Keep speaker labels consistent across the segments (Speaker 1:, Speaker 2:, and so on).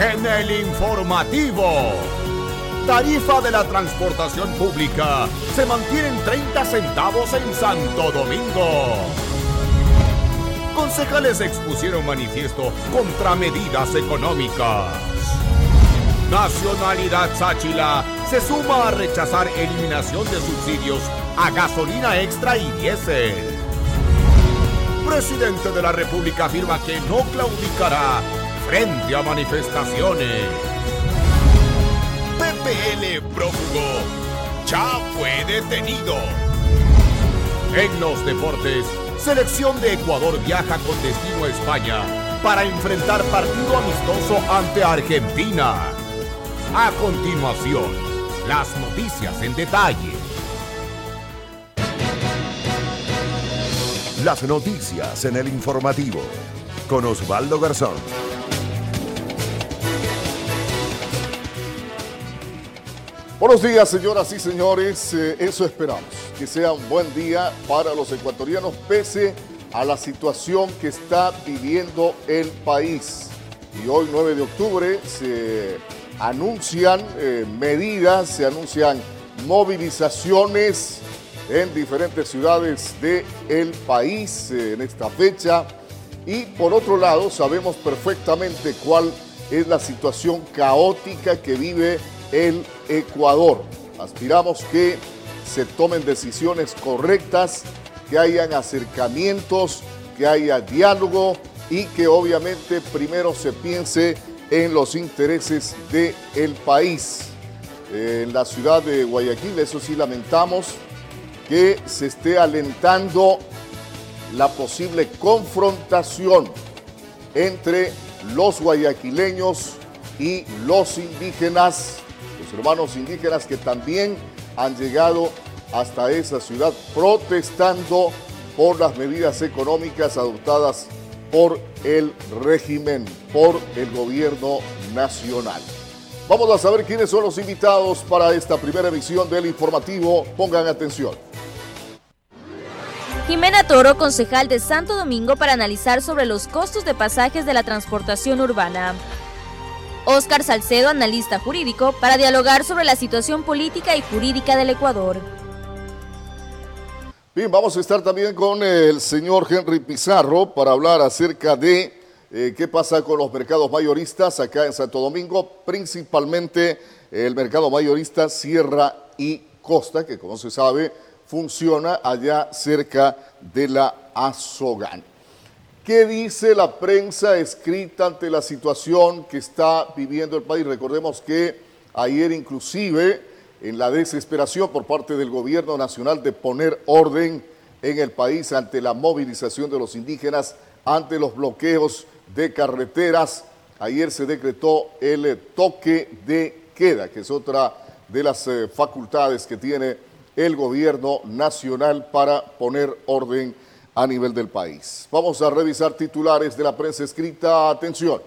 Speaker 1: en el informativo. Tarifa de la transportación pública se mantiene en 30 centavos en Santo Domingo. Concejales expusieron manifiesto contra medidas económicas. Nacionalidad Sáchila se suma a rechazar eliminación de subsidios a gasolina extra y diésel. Presidente de la República afirma que no claudicará frente a manifestaciones. PPL prófugo ya fue detenido. En los deportes, selección de Ecuador viaja con destino a España para enfrentar partido amistoso ante Argentina. A continuación, las noticias en detalle.
Speaker 2: Las noticias en el informativo con Osvaldo Garzón.
Speaker 3: Buenos días, señoras y señores. Eh, eso esperamos, que sea un buen día para los ecuatorianos pese a la situación que está viviendo el país. Y hoy, 9 de octubre, se anuncian eh, medidas, se anuncian movilizaciones en diferentes ciudades del país eh, en esta fecha. Y por otro lado, sabemos perfectamente cuál es la situación caótica que vive el Ecuador. Aspiramos que se tomen decisiones correctas, que hayan acercamientos, que haya diálogo y que obviamente primero se piense en los intereses del el país. En la ciudad de Guayaquil, eso sí lamentamos, que se esté alentando la posible confrontación entre los guayaquileños y los indígenas, hermanos indígenas que también han llegado hasta esa ciudad protestando por las medidas económicas adoptadas por el régimen, por el gobierno nacional. Vamos a saber quiénes son los invitados para esta primera emisión del informativo. Pongan atención.
Speaker 4: Jimena Toro, concejal de Santo Domingo, para analizar sobre los costos de pasajes de la transportación urbana. Óscar Salcedo, analista jurídico, para dialogar sobre la situación política y jurídica del Ecuador.
Speaker 3: Bien, vamos a estar también con el señor Henry Pizarro para hablar acerca de eh, qué pasa con los mercados mayoristas acá en Santo Domingo, principalmente el mercado mayorista Sierra y Costa, que como se sabe funciona allá cerca de la Azogan. ¿Qué dice la prensa escrita ante la situación que está viviendo el país? Recordemos que ayer inclusive en la desesperación por parte del gobierno nacional de poner orden en el país ante la movilización de los indígenas, ante los bloqueos de carreteras. Ayer se decretó el toque de queda, que es otra de las eh, facultades que tiene el gobierno nacional para poner orden a nivel del país. Vamos a revisar titulares de la prensa escrita. Atención.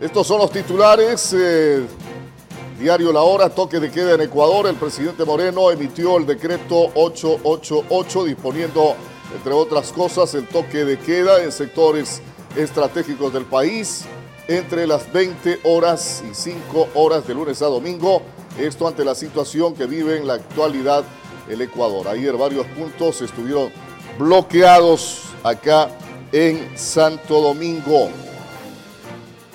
Speaker 3: Estos son los titulares. Eh, diario La Hora, toque de queda en Ecuador. El presidente Moreno emitió el decreto 888 disponiendo, entre otras cosas, el toque de queda en sectores estratégicos del país entre las 20 horas y 5 horas de lunes a domingo. Esto ante la situación que vive en la actualidad el Ecuador. Ayer varios puntos estuvieron bloqueados acá en Santo Domingo.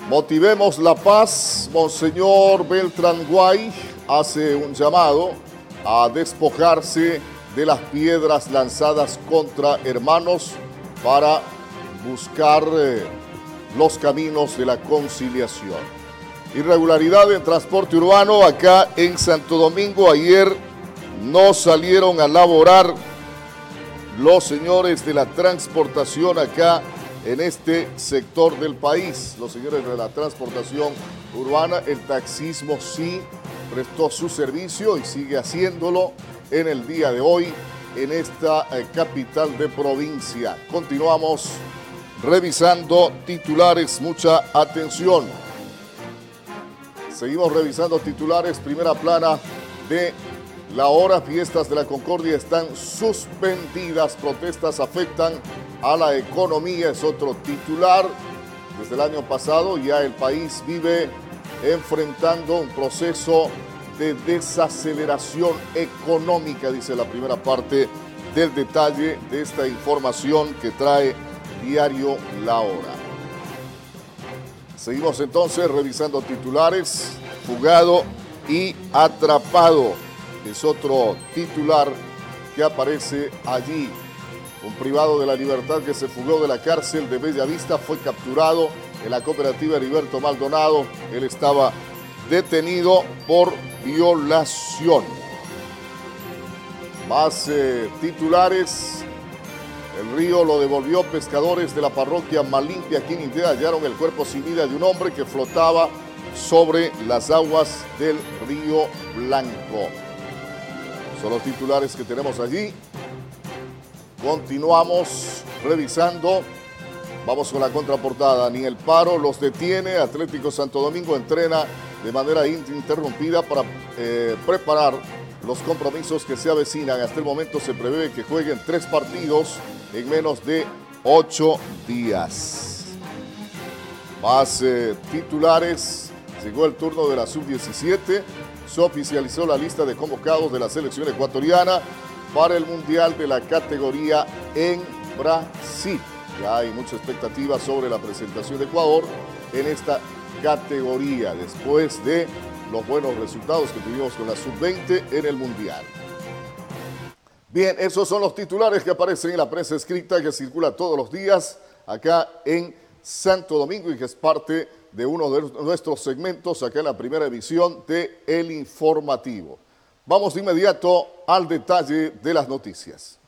Speaker 3: Motivemos la paz. Monseñor Beltrán Guay hace un llamado a despojarse de las piedras lanzadas contra hermanos para buscar eh, los caminos de la conciliación. Irregularidad en transporte urbano acá en Santo Domingo. Ayer no salieron a laborar los señores de la transportación acá en este sector del país. Los señores de la transportación urbana, el taxismo sí prestó su servicio y sigue haciéndolo en el día de hoy en esta eh, capital de provincia. Continuamos revisando titulares, mucha atención. Seguimos revisando titulares, primera plana de la hora. Fiestas de la Concordia están suspendidas. Protestas afectan a la economía. Es otro titular. Desde el año pasado ya el país vive enfrentando un proceso de desaceleración económica, dice la primera parte del detalle de esta información que trae Diario La Hora. Seguimos entonces revisando titulares. Fugado y atrapado es otro titular que aparece allí. Un privado de la libertad que se fugó de la cárcel de Bellavista fue capturado en la cooperativa Heriberto Maldonado. Él estaba detenido por violación. Más eh, titulares. El río lo devolvió pescadores de la parroquia Malimpia, aquí en hallaron el cuerpo sin vida de un hombre que flotaba sobre las aguas del río Blanco. Son los titulares que tenemos allí. Continuamos revisando. Vamos con la contraportada. Ni el paro los detiene. Atlético Santo Domingo entrena de manera interrumpida para eh, preparar los compromisos que se avecinan. Hasta el momento se prevé que jueguen tres partidos en menos de ocho días. Más eh, titulares. Llegó el turno de la sub-17. Se oficializó la lista de convocados de la selección ecuatoriana para el Mundial de la categoría en Brasil. Ya hay mucha expectativa sobre la presentación de Ecuador en esta categoría después de los buenos resultados que tuvimos con la sub-20 en el Mundial. Bien, esos son los titulares que aparecen en la prensa escrita que circula todos los días acá en Santo Domingo y que es parte de uno de nuestros segmentos acá en la primera edición de El Informativo. Vamos de inmediato al detalle de las noticias.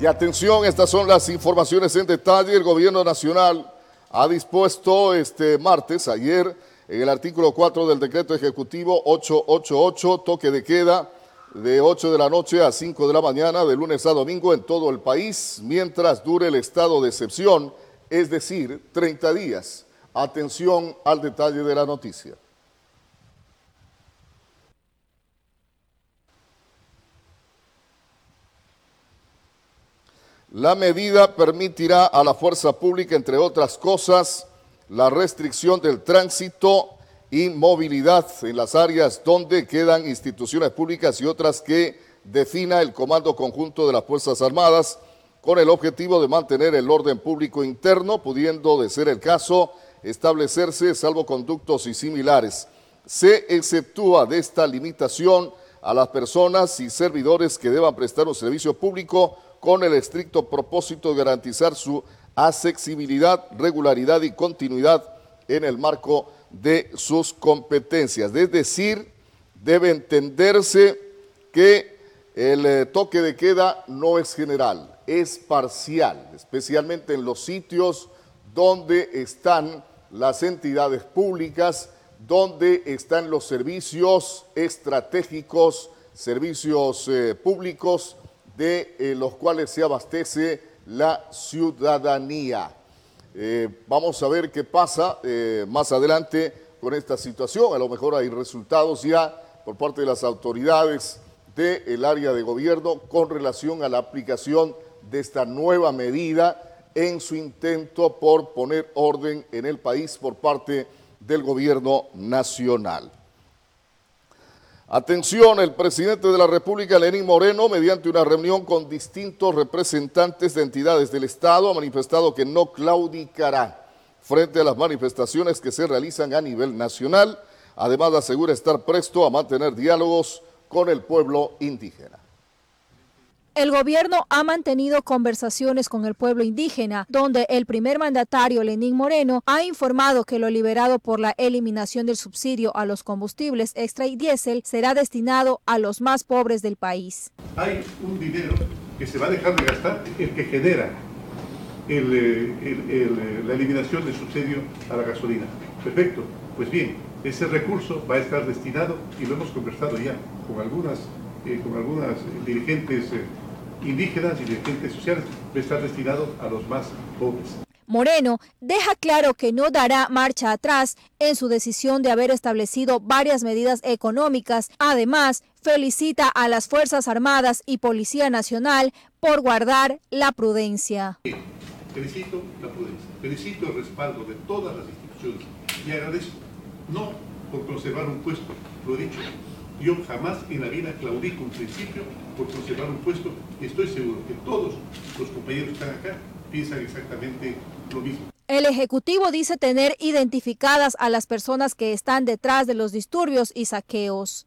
Speaker 3: Y atención, estas son las informaciones en detalle. El gobierno nacional ha dispuesto este martes, ayer, en el artículo 4 del decreto ejecutivo 888, toque de queda de 8 de la noche a 5 de la mañana, de lunes a domingo en todo el país, mientras dure el estado de excepción, es decir, 30 días. Atención al detalle de la noticia. La medida permitirá a la fuerza pública, entre otras cosas, la restricción del tránsito y movilidad en las áreas donde quedan instituciones públicas y otras que defina el Comando Conjunto de las Fuerzas Armadas con el objetivo de mantener el orden público interno, pudiendo, de ser el caso, establecerse salvoconductos y similares. Se exceptúa de esta limitación a las personas y servidores que deban prestar un servicio público con el estricto propósito de garantizar su accesibilidad, regularidad y continuidad en el marco de sus competencias. Es decir, debe entenderse que el eh, toque de queda no es general, es parcial, especialmente en los sitios donde están las entidades públicas, donde están los servicios estratégicos, servicios eh, públicos de eh, los cuales se abastece la ciudadanía. Eh, vamos a ver qué pasa eh, más adelante con esta situación. A lo mejor hay resultados ya por parte de las autoridades del área de gobierno con relación a la aplicación de esta nueva medida en su intento por poner orden en el país por parte del gobierno nacional. Atención, el presidente de la República, Lenín Moreno, mediante una reunión con distintos representantes de entidades del Estado, ha manifestado que no claudicará frente a las manifestaciones que se realizan a nivel nacional. Además, asegura estar presto a mantener diálogos con el pueblo indígena.
Speaker 5: El gobierno ha mantenido conversaciones con el pueblo indígena, donde el primer mandatario, Lenín Moreno, ha informado que lo liberado por la eliminación del subsidio a los combustibles extra y diésel será destinado a los más pobres del país.
Speaker 6: Hay un dinero que se va a dejar de gastar, el que genera eh, la eliminación del subsidio a la gasolina. Perfecto. Pues bien, ese recurso va a estar destinado, y lo hemos conversado ya con algunas, eh, con algunas dirigentes. Eh, indígenas y dirigentes sociales, va a estar destinado a los más pobres.
Speaker 5: Moreno deja claro que no dará marcha atrás en su decisión de haber establecido varias medidas económicas. Además, felicita a las Fuerzas Armadas y Policía Nacional por guardar la prudencia.
Speaker 6: Felicito la prudencia, felicito el respaldo de todas las instituciones y agradezco, no por conservar un puesto, lo he dicho, yo jamás en la vida claudico un principio por conservar un puesto y estoy seguro que todos los compañeros que están acá piensan exactamente lo mismo.
Speaker 5: El Ejecutivo dice tener identificadas a las personas que están detrás de los disturbios y saqueos.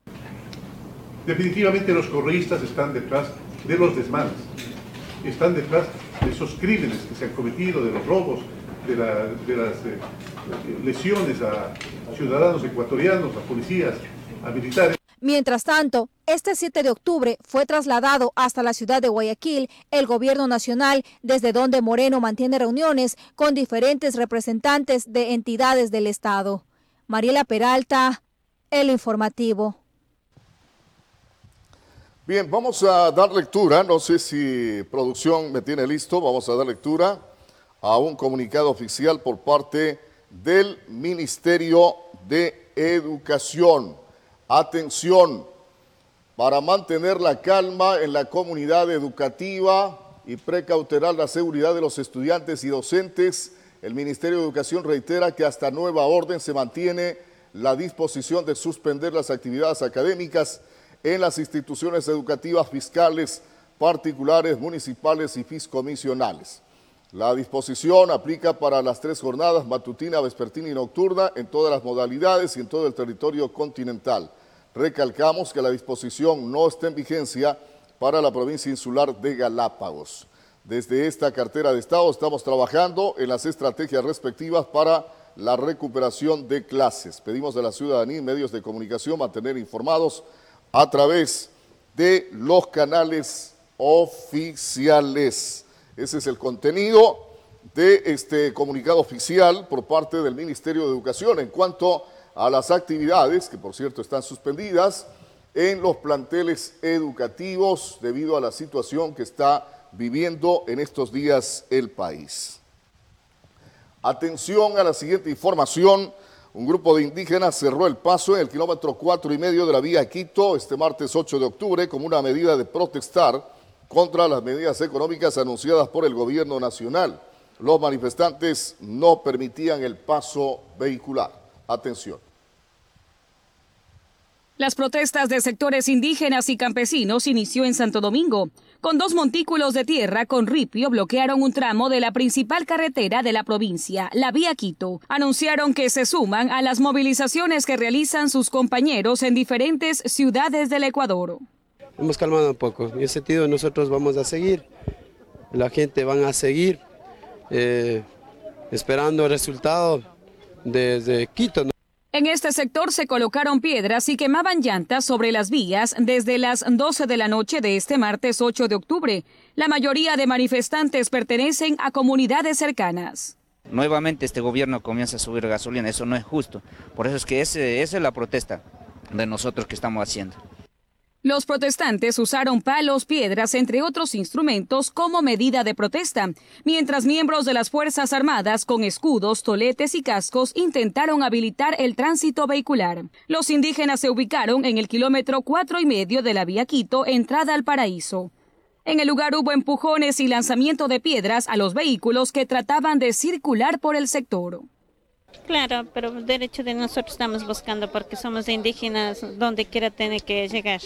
Speaker 6: Definitivamente los correístas están detrás de los desmanes, están detrás de esos crímenes que se han cometido, de los robos, de, las eh, lesiones a ciudadanos ecuatorianos, a policías, a militares.
Speaker 5: Mientras tanto, este 7 de octubre fue trasladado hasta la ciudad de Guayaquil el gobierno nacional, desde donde Moreno mantiene reuniones con diferentes representantes de entidades del Estado. Mariela Peralta, El Informativo.
Speaker 3: Bien, vamos a dar lectura, no sé si producción me tiene listo, vamos a dar lectura a un comunicado oficial por parte del Ministerio de Educación. Atención, para mantener la calma en la comunidad educativa y precautelar la seguridad de los estudiantes y docentes, el Ministerio de Educación reitera que hasta nueva orden se mantiene la disposición de suspender las actividades académicas en las instituciones educativas fiscales, particulares, municipales y fiscomisionales. La disposición aplica para las tres jornadas, matutina, vespertina y nocturna, en todas las modalidades y en todo el territorio continental. Recalcamos que la disposición no está en vigencia para la provincia insular de Galápagos. Desde esta cartera de Estado estamos trabajando en las estrategias respectivas para la recuperación de clases. Pedimos a la ciudadanía y medios de comunicación mantener informados a través de los canales oficiales. Ese es el contenido de este comunicado oficial por parte del Ministerio de Educación en cuanto a las actividades, que por cierto están suspendidas, en los planteles educativos debido a la situación que está viviendo en estos días el país. Atención a la siguiente información. Un grupo de indígenas cerró el paso en el kilómetro cuatro y medio de la vía Quito este martes 8 de octubre como una medida de protestar contra las medidas económicas anunciadas por el gobierno nacional. Los manifestantes no permitían el paso vehicular. Atención.
Speaker 7: Las protestas de sectores indígenas y campesinos inició en Santo Domingo. Con dos montículos de tierra con ripio bloquearon un tramo de la principal carretera de la provincia, la vía Quito. Anunciaron que se suman a las movilizaciones que realizan sus compañeros en diferentes ciudades del Ecuador.
Speaker 8: Hemos calmado un poco. En ese sentido nosotros vamos a seguir. La gente va a seguir eh, esperando el resultado desde Quito.
Speaker 7: En este sector se colocaron piedras y quemaban llantas sobre las vías desde las 12 de la noche de este martes 8 de octubre. La mayoría de manifestantes pertenecen a comunidades cercanas.
Speaker 9: Nuevamente este gobierno comienza a subir gasolina, eso no es justo. Por eso es que esa es la protesta de nosotros que estamos haciendo.
Speaker 7: Los protestantes usaron palos, piedras, entre otros instrumentos, como medida de protesta, mientras miembros de las Fuerzas Armadas con escudos, toletes y cascos intentaron habilitar el tránsito vehicular. Los indígenas se ubicaron en el kilómetro cuatro y medio de la vía Quito, entrada al paraíso. En el lugar hubo empujones y lanzamiento de piedras a los vehículos que trataban de circular por el sector.
Speaker 10: Claro, pero derecho de nosotros estamos buscando porque somos indígenas donde quiera tener que llegar.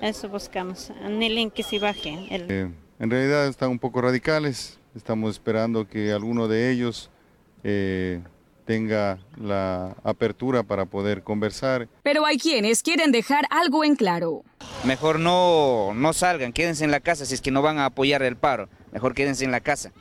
Speaker 10: Eso buscamos, anhelen que se baje.
Speaker 11: Eh, en realidad están un poco radicales, estamos esperando que alguno de ellos eh, tenga la apertura para poder conversar.
Speaker 7: Pero hay quienes quieren dejar algo en claro.
Speaker 9: Mejor no, no salgan, quédense en la casa si es que no van a apoyar el paro. Mejor quédense en la casa,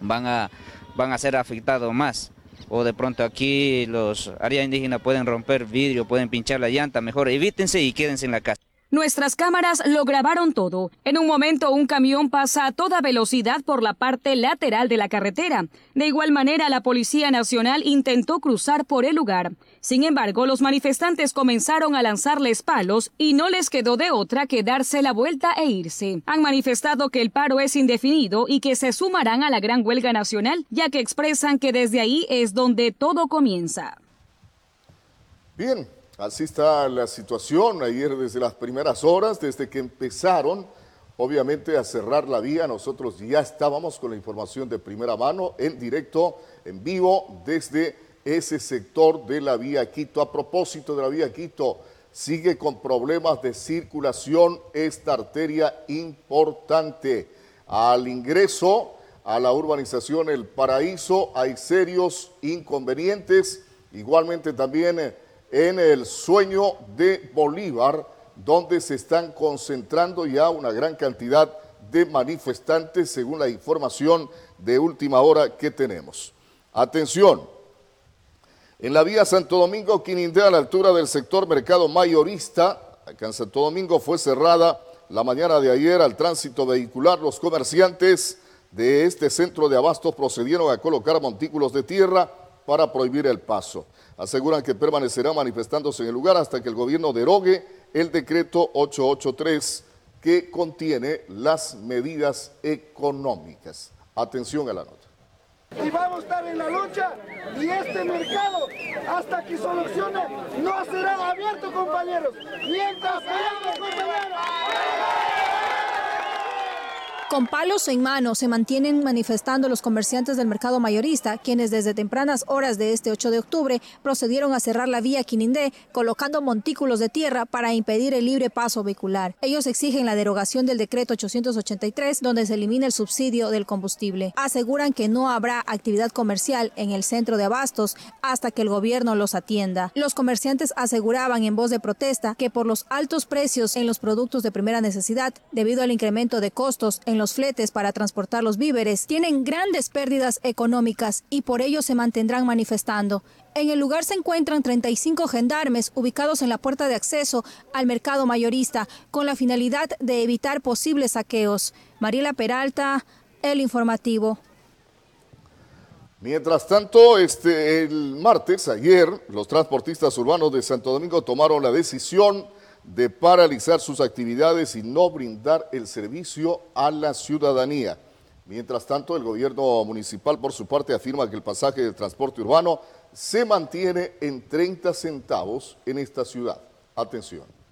Speaker 9: van a, van a ser afectados más. O de pronto aquí los áreas indígenas pueden romper vidrio, pueden pinchar la llanta, mejor evítense y quédense en la casa.
Speaker 7: Nuestras cámaras lo grabaron todo. En un momento un camión pasa a toda velocidad por la parte lateral de la carretera. De igual manera la Policía Nacional intentó cruzar por el lugar. Sin embargo, los manifestantes comenzaron a lanzarles palos y no les quedó de otra que darse la vuelta e irse. Han manifestado que el paro es indefinido y que se sumarán a la gran huelga nacional, ya que expresan que desde ahí es donde todo comienza.
Speaker 3: Bien, Así está la situación ayer desde las primeras horas, desde que empezaron obviamente a cerrar la vía, nosotros ya estábamos con la información de primera mano, en directo, en vivo, desde ese sector de la vía Quito. A propósito de la vía Quito, sigue con problemas de circulación esta arteria importante. Al ingreso a la urbanización El Paraíso hay serios inconvenientes, igualmente también eh, en el sueño de Bolívar, donde se están concentrando ya una gran cantidad de manifestantes, según la información de última hora que tenemos. Atención, en la vía Santo Domingo, Quinindé, a la altura del sector mercado mayorista, acá en Santo Domingo fue cerrada la mañana de ayer al tránsito vehicular. Los comerciantes de este centro de abastos procedieron a colocar montículos de tierra para prohibir el paso aseguran que permanecerá manifestándose en el lugar hasta que el gobierno derogue el decreto 883 que contiene las medidas económicas. Atención a la nota.
Speaker 12: Y vamos a estar en la lucha y este mercado, hasta que solucione, no será abierto, compañeros. Mientras compañeros.
Speaker 5: Con palos en mano se mantienen manifestando los comerciantes del mercado mayorista, quienes desde tempranas horas de este 8 de octubre procedieron a cerrar la vía Quinindé, colocando montículos de tierra para impedir el libre paso vehicular. Ellos exigen la derogación del decreto 883, donde se elimina el subsidio del combustible. Aseguran que no habrá actividad comercial en el centro de abastos hasta que el gobierno los atienda. Los comerciantes aseguraban en voz de protesta que por los altos precios en los productos de primera necesidad, debido al incremento de costos en los los fletes para transportar los víveres tienen grandes pérdidas económicas y por ello se mantendrán manifestando. En el lugar se encuentran 35 gendarmes ubicados en la puerta de acceso al mercado mayorista con la finalidad de evitar posibles saqueos. Mariela Peralta, El Informativo.
Speaker 3: Mientras tanto, este, el martes, ayer, los transportistas urbanos de Santo Domingo tomaron la decisión de paralizar sus actividades y no brindar el servicio a la ciudadanía. Mientras tanto, el gobierno municipal, por su parte, afirma que el pasaje de transporte urbano se mantiene en 30 centavos en esta ciudad. Atención.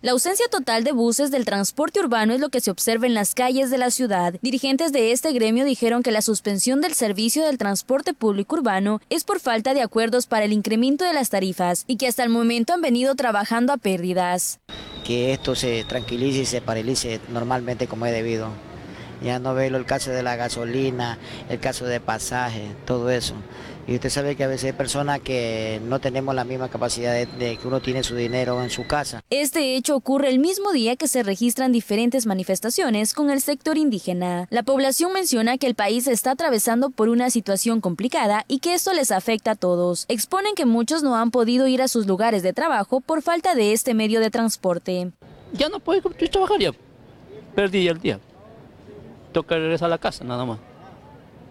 Speaker 4: La ausencia total de buses del transporte urbano es lo que se observa en las calles de la ciudad. Dirigentes de este gremio dijeron que la suspensión del servicio del transporte público urbano es por falta de acuerdos para el incremento de las tarifas y que hasta el momento han venido trabajando a pérdidas.
Speaker 13: Que esto se tranquilice y se paralice normalmente como es debido. Ya no veo el caso de la gasolina, el caso de pasaje, todo eso. Y usted sabe que a veces hay personas que no tenemos la misma capacidad de, que uno tiene su dinero en su casa.
Speaker 4: Este hecho ocurre el mismo día que se registran diferentes manifestaciones con el sector indígena. La población menciona que el país está atravesando por una situación complicada y que esto les afecta a todos. Exponen que muchos no han podido ir a sus lugares de trabajo por falta de este medio de transporte.
Speaker 14: Ya no puedo trabajar ya. Perdí el día. Toca regresar a la casa, nada más.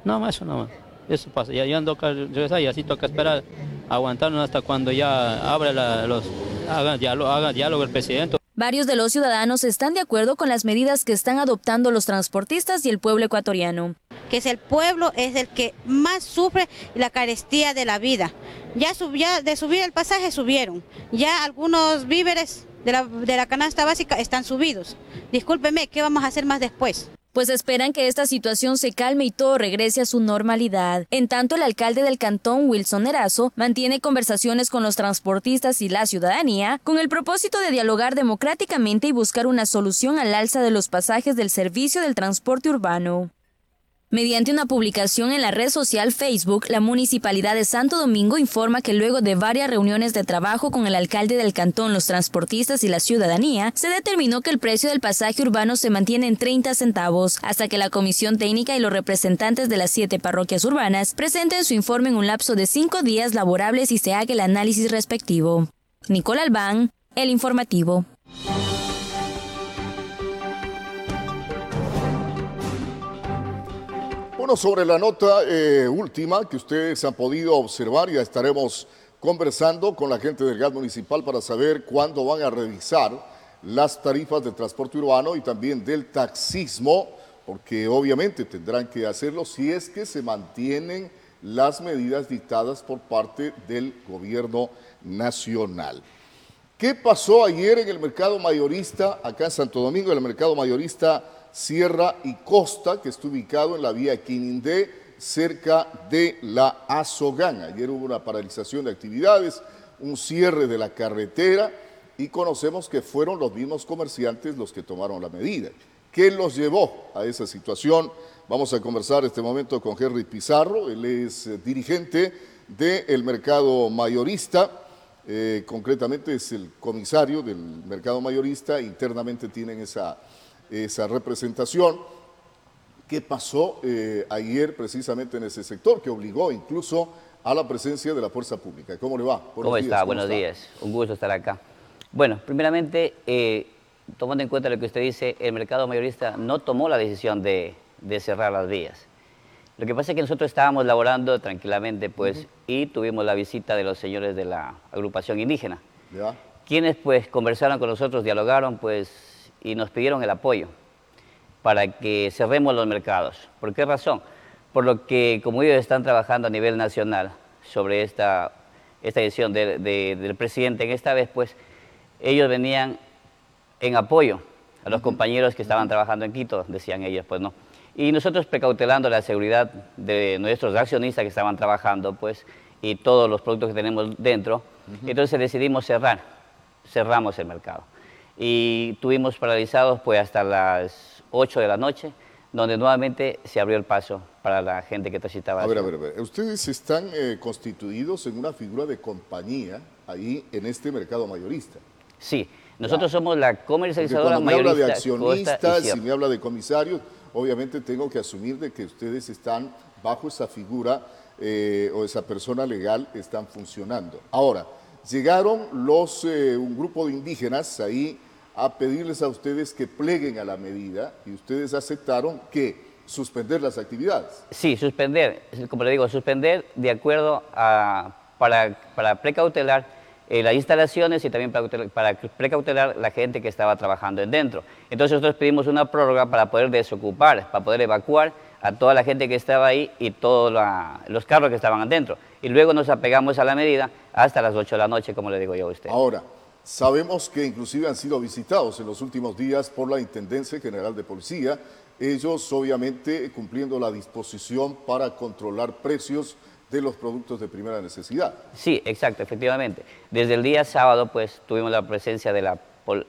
Speaker 14: Nada más eso, nada más. Eso pasa, ya, ya toca regresar y así toca esperar, aguantarnos hasta cuando ya abra los, haga, diálogo, haga diálogo el presidente.
Speaker 4: Varios de los ciudadanos están de acuerdo con las medidas que están adoptando los transportistas y el pueblo ecuatoriano.
Speaker 15: Que es el pueblo es el que más sufre la carestía de la vida. Ya, ya de subir el pasaje subieron, ya algunos víveres de la, de la canasta básica están subidos. Discúlpeme, ¿qué vamos a hacer más después?
Speaker 4: Pues esperan que esta situación se calme y todo regrese a su normalidad. En tanto, el alcalde del cantón, Wilson Erazo, mantiene conversaciones con los transportistas y la ciudadanía con el propósito de dialogar democráticamente y buscar una solución al alza de los pasajes del servicio del transporte urbano. Mediante una publicación en la red social Facebook, la Municipalidad de Santo Domingo informa que luego de varias reuniones de trabajo con el alcalde del cantón, los transportistas y la ciudadanía, se determinó que el precio del pasaje urbano se mantiene en 30 centavos, hasta que la Comisión Técnica y los representantes de las siete parroquias urbanas presenten su informe en un lapso de cinco días laborables y se haga el análisis respectivo. Nicole Albán, el informativo.
Speaker 3: Bueno, sobre la nota eh, última que ustedes han podido observar, ya estaremos conversando con la gente del GAT municipal para saber cuándo van a revisar las tarifas de transporte urbano y también del taxismo, porque obviamente tendrán que hacerlo si es que se mantienen las medidas dictadas por parte del gobierno nacional. ¿Qué pasó ayer en el mercado mayorista, acá en Santo Domingo, en el mercado mayorista Sierra y Costa, que está ubicado en la vía Quinindé, cerca de la Azogán? Ayer hubo una paralización de actividades, un cierre de la carretera y conocemos que fueron los mismos comerciantes los que tomaron la medida. ¿Qué los llevó a esa situación? Vamos a conversar este momento con Henry Pizarro, él es eh, dirigente del mercado mayorista, eh, concretamente es el comisario del mercado mayorista, internamente tienen esa, esa representación. ¿Qué pasó eh, ayer precisamente en ese sector que obligó incluso a la presencia de la fuerza pública? ¿Cómo le va?
Speaker 16: Buenos ¿Cómo está? Buenos días. Un gusto estar acá. Bueno, primeramente, tomando en cuenta lo que usted dice, el mercado mayorista no tomó la decisión de de cerrar las vías. Lo que pasa es que nosotros estábamos laborando tranquilamente, pues, y tuvimos la visita de los señores de la agrupación indígena, quienes, pues, conversaron con nosotros, dialogaron, pues, y nos pidieron el apoyo para que cerremos los mercados. ¿Por qué razón? Por lo que, como ellos están trabajando a nivel nacional sobre esta, esta decisión del presidente, en esta vez, pues, ellos venían en apoyo a los compañeros que estaban trabajando en Quito, decían ellos, pues no y nosotros precautelando la seguridad de nuestros accionistas que estaban trabajando, pues, y todos los productos que tenemos dentro, entonces decidimos cerrar, cerramos el mercado. Y tuvimos paralizados pues hasta las 8 de la noche, donde nuevamente se abrió el paso para la gente que transitaba.
Speaker 3: A ver, a ver, a ver. Ustedes están eh, constituidos en una figura de compañía ahí en este mercado mayorista.
Speaker 16: Sí, nosotros somos la comercializadora
Speaker 3: mayorista. me habla de accionistas, si me habla de comisarios, obviamente tengo que asumir de que ustedes están bajo esa figura eh, o esa persona legal, están funcionando. Ahora, llegaron los, eh, un grupo de indígenas ahí a pedirles a ustedes que pleguen a la medida y ustedes aceptaron que suspender las actividades.
Speaker 16: Sí, suspender, como le digo, suspender de acuerdo a, para, para precautelar eh, las instalaciones y también para, precautelar la gente que estaba trabajando en dentro. Entonces nosotros pedimos una prórroga para poder desocupar, para poder evacuar a toda la gente que estaba ahí y todos los carros que estaban adentro. Y luego nos apegamos a la medida hasta las 8 de la noche, como le digo yo a usted.
Speaker 3: Ahora, sabemos que inclusive han sido visitados en los últimos días por la Intendencia General de Policía, ellos obviamente cumpliendo la disposición para controlar precios de los productos de primera necesidad.
Speaker 16: Sí, exacto, efectivamente. Desde el día sábado, pues, tuvimos la presencia de la,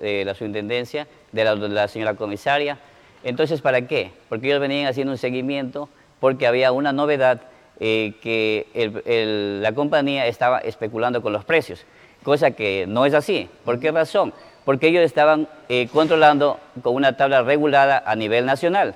Speaker 16: eh, subintendencia, de la, señora comisaria. Entonces, ¿para qué? Porque ellos venían haciendo un seguimiento porque había una novedad eh, que la compañía estaba especulando con los precios, cosa que no es así. ¿Por qué razón? Porque ellos estaban eh, controlando con una tabla regulada a nivel nacional.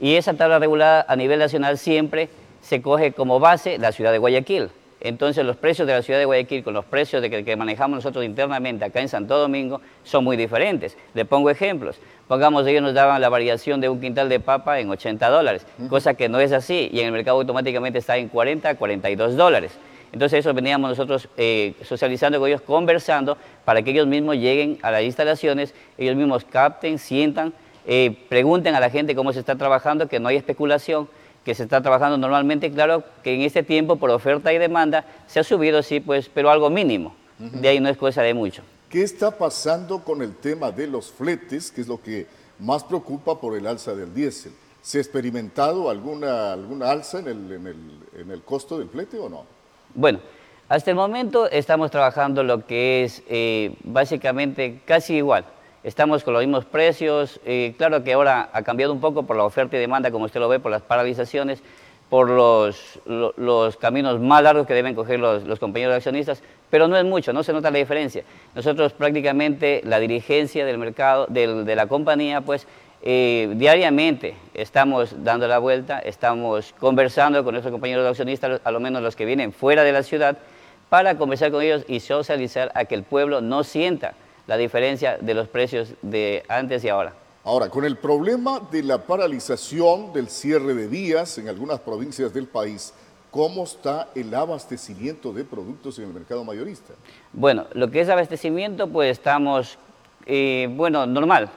Speaker 16: Y esa tabla regulada a nivel nacional siempre se coge como base la ciudad de Guayaquil. Entonces los precios de la ciudad de Guayaquil con los precios de que, manejamos nosotros internamente acá en Santo Domingo son muy diferentes. Le pongo ejemplos. Pongamos, ellos nos daban la variación de un quintal de papa en 80 dólares, cosa que no es así y en el mercado automáticamente está en 40 42 dólares. Entonces eso veníamos nosotros eh, socializando con ellos, conversando para que ellos mismos lleguen a las instalaciones, ellos mismos capten, sientan, eh, pregunten a la gente cómo se está trabajando, que no hay especulación que se está trabajando normalmente, claro que en este tiempo por oferta y demanda se ha subido, sí, pues, pero algo mínimo. De ahí no es cosa de mucho.
Speaker 3: ¿Qué está pasando con el tema de los fletes, que es lo que más preocupa por el alza del diésel? ¿Se ha experimentado alguna, alguna alza en el, en, el, en el costo del flete o no?
Speaker 16: Bueno, hasta el momento estamos trabajando lo que es eh, básicamente casi igual estamos con los mismos precios. Eh, claro que ahora ha cambiado un poco por la oferta y demanda, como usted lo ve, por las paralizaciones, por los, los caminos más largos que deben coger los, los, compañeros accionistas, pero no es mucho, no se nota la diferencia. Nosotros prácticamente, la dirigencia del mercado, de la compañía, pues eh, diariamente estamos dando la vuelta, estamos conversando con nuestros compañeros accionistas, a lo menos los que vienen fuera de la ciudad, para conversar con ellos y socializar a que el pueblo no sienta la diferencia de los precios de antes y ahora.
Speaker 3: Ahora, con el problema de la paralización del cierre de vías en algunas provincias del país, ¿cómo está el abastecimiento de productos en el mercado mayorista?
Speaker 16: Bueno, lo que es abastecimiento, pues estamos, eh, bueno, normal,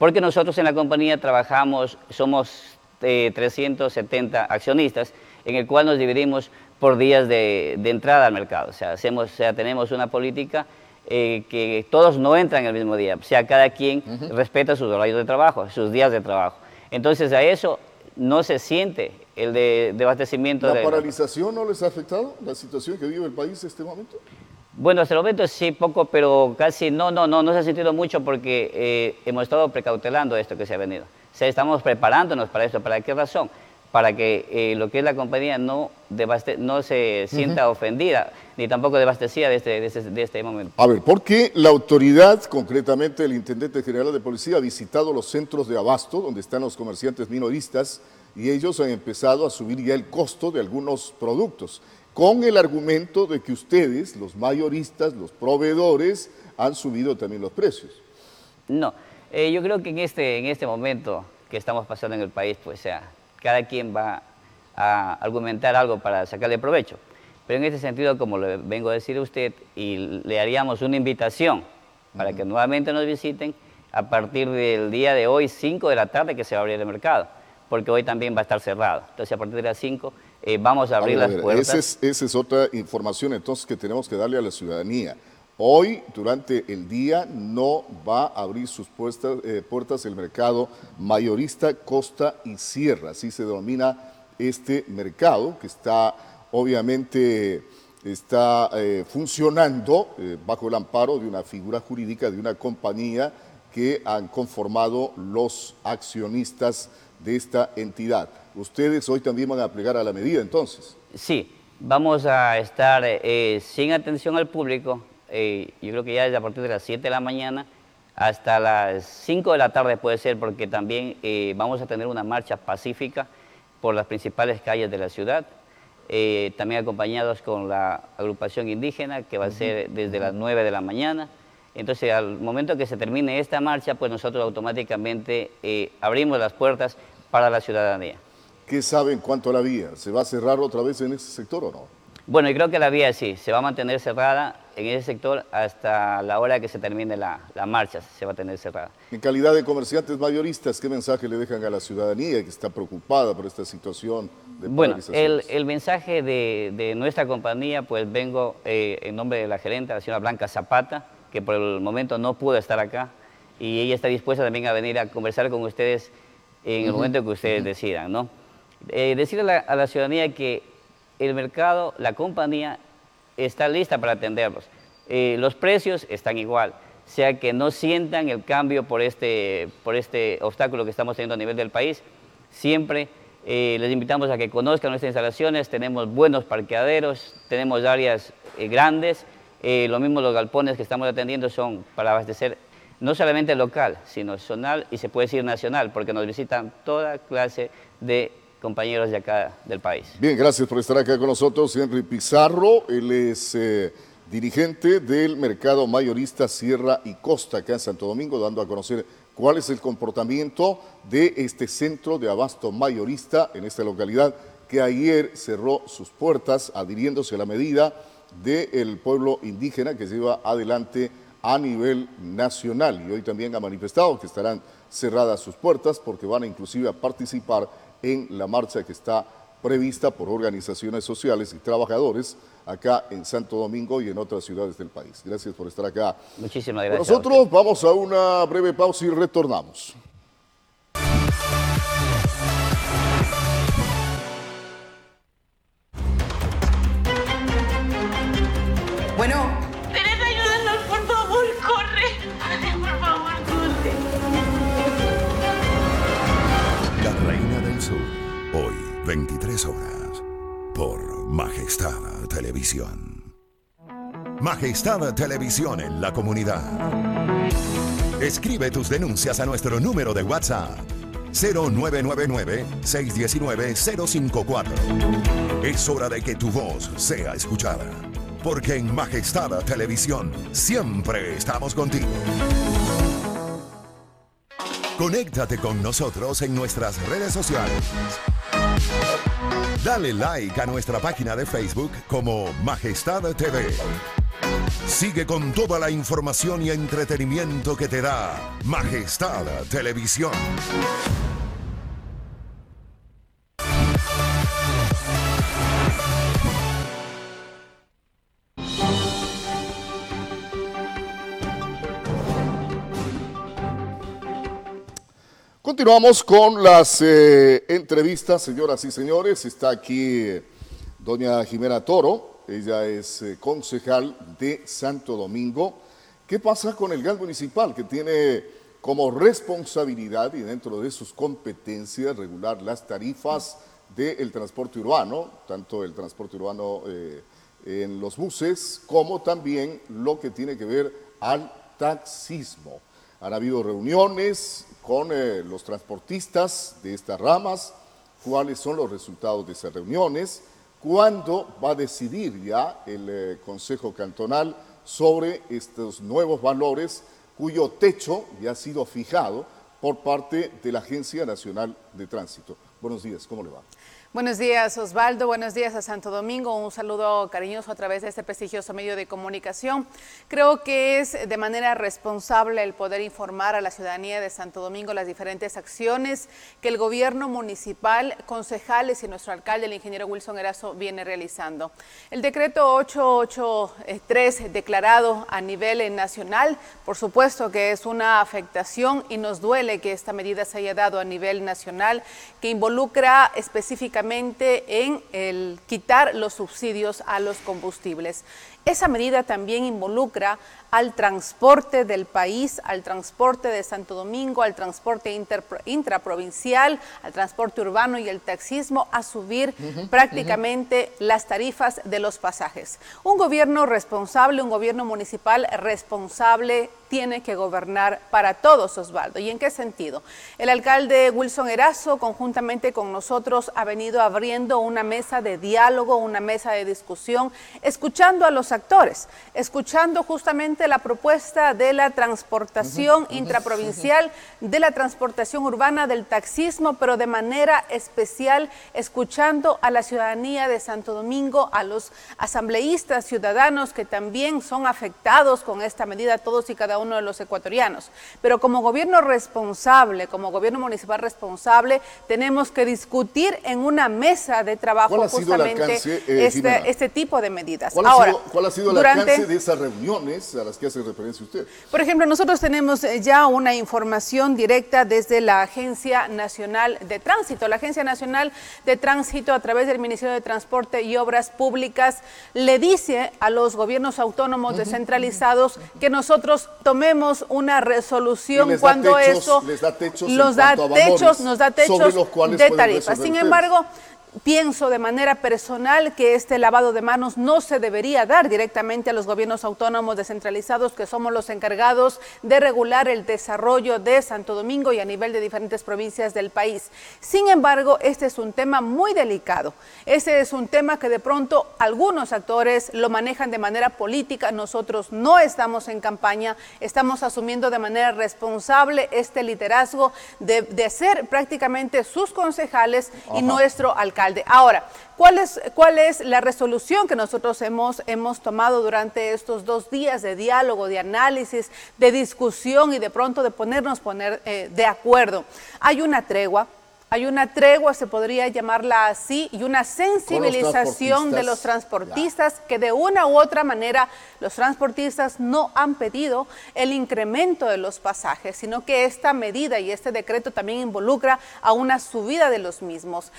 Speaker 16: porque nosotros en la compañía trabajamos, somos 370 eh, accionistas, en el cual nos dividimos por días de, entrada al mercado. O sea, hacemos, sea, tenemos una política eh, que todos no entran el mismo día. O sea, cada quien respeta sus horarios de trabajo, sus días de trabajo. Entonces, a eso no se siente el de, abastecimiento.
Speaker 3: ¿La
Speaker 16: de,
Speaker 3: paralización no les ha afectado la situación que vive el país en este momento?
Speaker 16: Bueno, hasta el momento sí, poco, pero casi no, no, no, no se ha sentido mucho porque eh, hemos estado precautelando esto que se ha venido. O sea, estamos preparándonos para esto. ¿Para qué razón? para que eh, lo que es la compañía no, no se sienta ofendida ni tampoco devastecida este, de este, de, este, momento.
Speaker 3: A ver, ¿por qué la autoridad, concretamente el Intendente General de Policía, ha visitado los centros de abasto donde están los comerciantes minoristas y ellos han empezado a subir ya el costo de algunos productos? Con el argumento de que ustedes, los mayoristas, los proveedores, han subido también los precios.
Speaker 16: No, eh, yo creo que en este, en este momento que estamos pasando en el país, pues sea, cada quien va a argumentar algo para sacarle provecho. Pero en este sentido, como le vengo a decir a usted, y le haríamos una invitación para que nuevamente nos visiten a partir del día de hoy, 5 de la tarde, que se va a abrir el mercado, porque hoy también va a estar cerrado. Entonces, a partir de las 5 eh, vamos a abrir las puertas.
Speaker 3: esa es otra información entonces que tenemos que darle a la ciudadanía. Hoy, durante el día, no va a abrir sus eh, puertas, el mercado mayorista Costa y Sierra, así se denomina este mercado que está obviamente está eh, funcionando eh, bajo el amparo de una figura jurídica de una compañía que han conformado los accionistas de esta entidad. Ustedes hoy también van a plegar a la medida entonces.
Speaker 16: Sí, vamos a estar sin atención al público, eh, yo creo que ya desde a partir de las 7 de la mañana hasta las 5 de la tarde puede ser, porque también eh, vamos a tener una marcha pacífica por las principales calles de la ciudad, eh, también acompañados con la agrupación indígena, que va a ser desde las 9 de la mañana. Entonces, al momento que se termine esta marcha, pues nosotros automáticamente abrimos las puertas para la ciudadanía.
Speaker 3: ¿Qué saben cuánto a la vía? ¿Se va a cerrar otra vez en ese sector o no?
Speaker 16: Bueno, yo creo que la vía sí, se va a mantener cerrada en ese sector hasta la hora que se termine la, marcha, se va a tener cerrada.
Speaker 3: En calidad de comerciantes mayoristas, ¿qué mensaje le dejan a la ciudadanía que está preocupada por esta situación de
Speaker 16: Bueno, el, el, mensaje de, nuestra compañía, pues vengo eh, en nombre de la gerente, la señora Blanca Zapata, que por el momento no pudo estar acá, y ella está dispuesta también a venir a conversar con ustedes en el momento que ustedes decidan, ¿no? Eh, decirle a la ciudadanía que el mercado, la compañía está lista para atenderlos. Eh, los precios están igual, o sea que no sientan el cambio por este, por este obstáculo que estamos teniendo a nivel del país. Siempre eh, les invitamos a que conozcan nuestras instalaciones, tenemos buenos parqueaderos, tenemos áreas eh, lo mismo los galpones que estamos atendiendo son para abastecer no solamente local, sino zonal y se puede decir nacional, porque nos visitan toda clase de compañeros de acá del país.
Speaker 3: Bien, gracias por estar acá con nosotros. Henry Pizarro, él es eh, dirigente del mercado mayorista Sierra y Costa acá en Santo Domingo, dando a conocer cuál es el comportamiento de este centro de abasto mayorista en esta localidad que ayer cerró sus puertas adhiriéndose a la medida del pueblo indígena que lleva adelante a nivel nacional y hoy también ha manifestado que estarán cerradas sus puertas porque van a inclusive a participar en la marcha que está prevista por organizaciones sociales y trabajadores acá en Santo Domingo y en otras ciudades del país. Gracias por estar acá.
Speaker 16: Muchísimas gracias.
Speaker 3: Nosotros vamos a una breve pausa y retornamos.
Speaker 2: Majestad Televisión en la comunidad. Escribe tus denuncias a nuestro número de WhatsApp 0999-619-054. Es hora de que tu voz sea escuchada. porque en Majestad Televisión siempre estamos contigo. Conéctate con nosotros en nuestras redes sociales. Dale like a nuestra página de Facebook como Majestad TV. Sigue con toda la información y entretenimiento que te da Majestad Televisión.
Speaker 3: Continuamos con las eh, entrevistas, señoras y señores. Está aquí eh, doña Jimena Toro, ella es eh, concejal de Santo Domingo. ¿Qué pasa con el gas municipal que tiene como responsabilidad y dentro de sus competencias regular las tarifas del transporte urbano, tanto el transporte urbano en los buses como también lo que tiene que ver al taxismo? Han habido reuniones, con eh, los transportistas de estas ramas, cuáles son los resultados de esas reuniones, cuándo va a decidir ya el eh, Consejo Cantonal sobre estos nuevos valores cuyo techo ya ha sido fijado por parte de la Agencia Nacional de Tránsito. Buenos días, ¿cómo le va?
Speaker 17: Buenos días Osvaldo, buenos días a Santo Domingo, un saludo cariñoso a través de este prestigioso medio de comunicación. Creo que es de manera responsable el poder informar a la ciudadanía de Santo Domingo las diferentes acciones que el gobierno municipal, concejales y nuestro alcalde, el ingeniero Wilson Erazo, viene realizando. El decreto 883 declarado a nivel nacional, por supuesto que es una afectación y nos duele que esta medida se haya dado a nivel nacional, que involucra específicamente en el quitar los subsidios a los combustibles. Esa medida también involucra al transporte del país, al transporte de Santo Domingo, al transporte intraprovincial, al transporte urbano y el taxismo a subir prácticamente las tarifas de los pasajes. Un gobierno responsable, un gobierno municipal responsable tiene que gobernar para todos, Osvaldo. ¿Y en qué sentido? El alcalde Wilson Erazo, conjuntamente con nosotros, ha venido abriendo una mesa de diálogo, una mesa de discusión, escuchando a los actores, escuchando justamente la propuesta de la transportación intraprovincial, de la transportación urbana, del taxismo, pero de manera especial escuchando a la ciudadanía de Santo Domingo, a los asambleístas ciudadanos que también son afectados con esta medida, todos y cada uno de los ecuatorianos. Pero como gobierno responsable, como gobierno municipal responsable, tenemos que discutir en una mesa de trabajo justamente
Speaker 3: eh,
Speaker 17: este, este, tipo de medidas.
Speaker 3: ¿Cuál ha sido, cuál ha sido el alcance de esas reuniones las que hace referencia usted.
Speaker 17: Por ejemplo, nosotros tenemos eh, ya una información directa desde la Agencia Nacional de Tránsito. La Agencia Nacional de Tránsito, a través del Ministerio de Transporte y Obras Públicas, le dice a los gobiernos autónomos descentralizados que nosotros tomemos una resolución cuando eso
Speaker 3: les da techos
Speaker 17: nos da techos, nos da techos de tarifas. Sin embargo, Pienso de manera personal que este lavado de manos no se debería dar directamente a los gobiernos autónomos descentralizados que somos los encargados de regular el desarrollo de Santo Domingo y a nivel de diferentes provincias del país. Sin embargo, este es un tema muy delicado. Ese es un tema que de pronto algunos actores lo manejan de manera política. Nosotros no estamos en campaña, estamos asumiendo de manera responsable este liderazgo de, ser prácticamente sus concejales y nuestro alcalde. Ahora, ¿cuál es, ¿cuál es la resolución que nosotros hemos, hemos tomado durante estos dos días de diálogo, de análisis, de discusión y de pronto de ponernos poner, eh, de acuerdo? Hay una tregua, hay una tregua, se podría llamarla así, y una sensibilización de los transportistas que de una u otra manera los transportistas no han pedido el incremento de los pasajes, sino que esta medida y este decreto también involucra a una subida de los mismos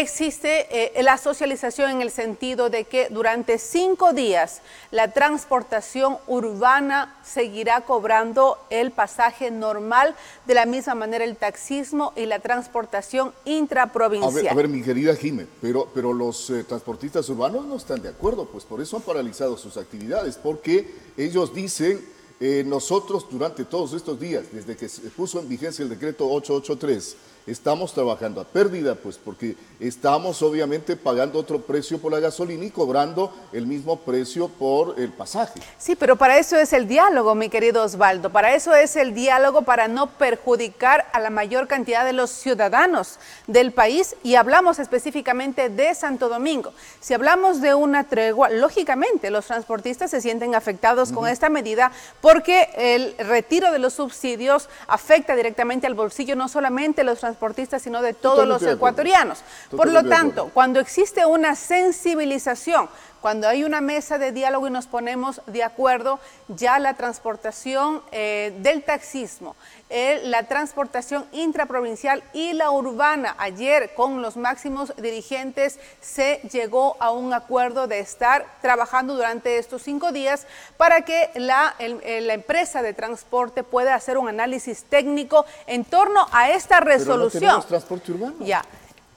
Speaker 17: existe eh, la socialización en el sentido de que durante cinco días la transportación urbana seguirá cobrando el pasaje normal, de la misma manera el taxismo y la transportación intraprovincial.
Speaker 3: A ver, mi querida Jimé, pero, pero los eh, transportistas urbanos no están de acuerdo, pues por eso han paralizado sus actividades, porque ellos dicen, eh, nosotros durante todos estos días, desde que se puso en vigencia el decreto 883, estamos trabajando a pérdida, pues porque estamos obviamente pagando otro precio por la gasolina y cobrando el mismo precio por el pasaje.
Speaker 17: Sí, pero para eso es el diálogo, mi querido Osvaldo, para eso es el diálogo para no perjudicar a la mayor cantidad de los ciudadanos del país y hablamos específicamente de Santo Domingo. Si hablamos de una tregua, lógicamente los transportistas se sienten afectados con esta medida porque el retiro de los subsidios afecta directamente al bolsillo no solamente los transportistas, sino de todos los ecuatorianos. Por lo tanto, cuando existe una sensibilización, cuando hay una mesa de diálogo y nos ponemos de acuerdo, ya la transportación eh, del taxismo, eh, la transportación intraprovincial y la urbana, ayer con los máximos dirigentes se llegó a un acuerdo de estar trabajando durante estos cinco días para que la, la empresa de transporte pueda hacer un análisis técnico en torno a esta resolución. Pero no
Speaker 3: transporte urbano.
Speaker 17: Ya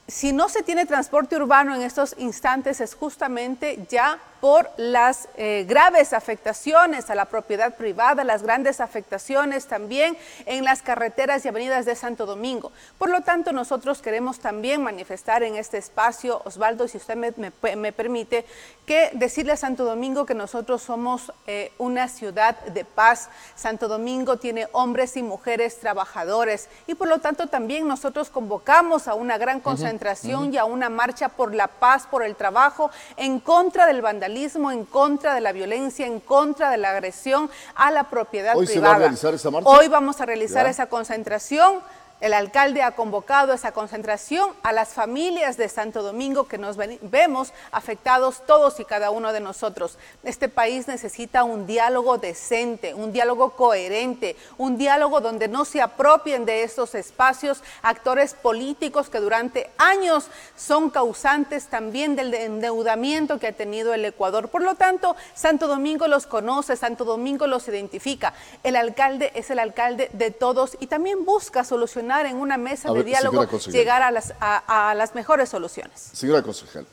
Speaker 17: si no se tiene transporte urbano en estos instantes es justamente ya por las eh, graves afectaciones a la propiedad privada, las grandes afectaciones también en las carreteras y avenidas de Santo Domingo. Por lo tanto, nosotros queremos también manifestar en este espacio, Osvaldo, si usted me, permite, que decirle a Santo Domingo que nosotros somos eh, una ciudad de paz. Santo Domingo tiene hombres y mujeres trabajadores y por lo tanto también nosotros convocamos a una gran concentración y a una marcha por la paz, por el trabajo, en contra del vandalismo en contra de la violencia, en contra de la agresión a la propiedad
Speaker 3: privada.
Speaker 17: ¿Hoy se va
Speaker 3: a realizar esa marcha?
Speaker 17: Hoy vamos a realizar esa concentración el alcalde ha convocado esa concentración a las familias de Santo Domingo que nos vemos afectados todos y cada uno de nosotros. Este país necesita un diálogo decente, un diálogo coherente, un diálogo donde no se apropien de estos espacios actores políticos que durante años son causantes también del endeudamiento que ha tenido el Ecuador. Por lo tanto, Santo Domingo los conoce, Santo Domingo los identifica. El alcalde es el alcalde de todos y también busca solucionar en una mesa de diálogo llegar a las, a, las mejores soluciones.
Speaker 3: Señora concejal,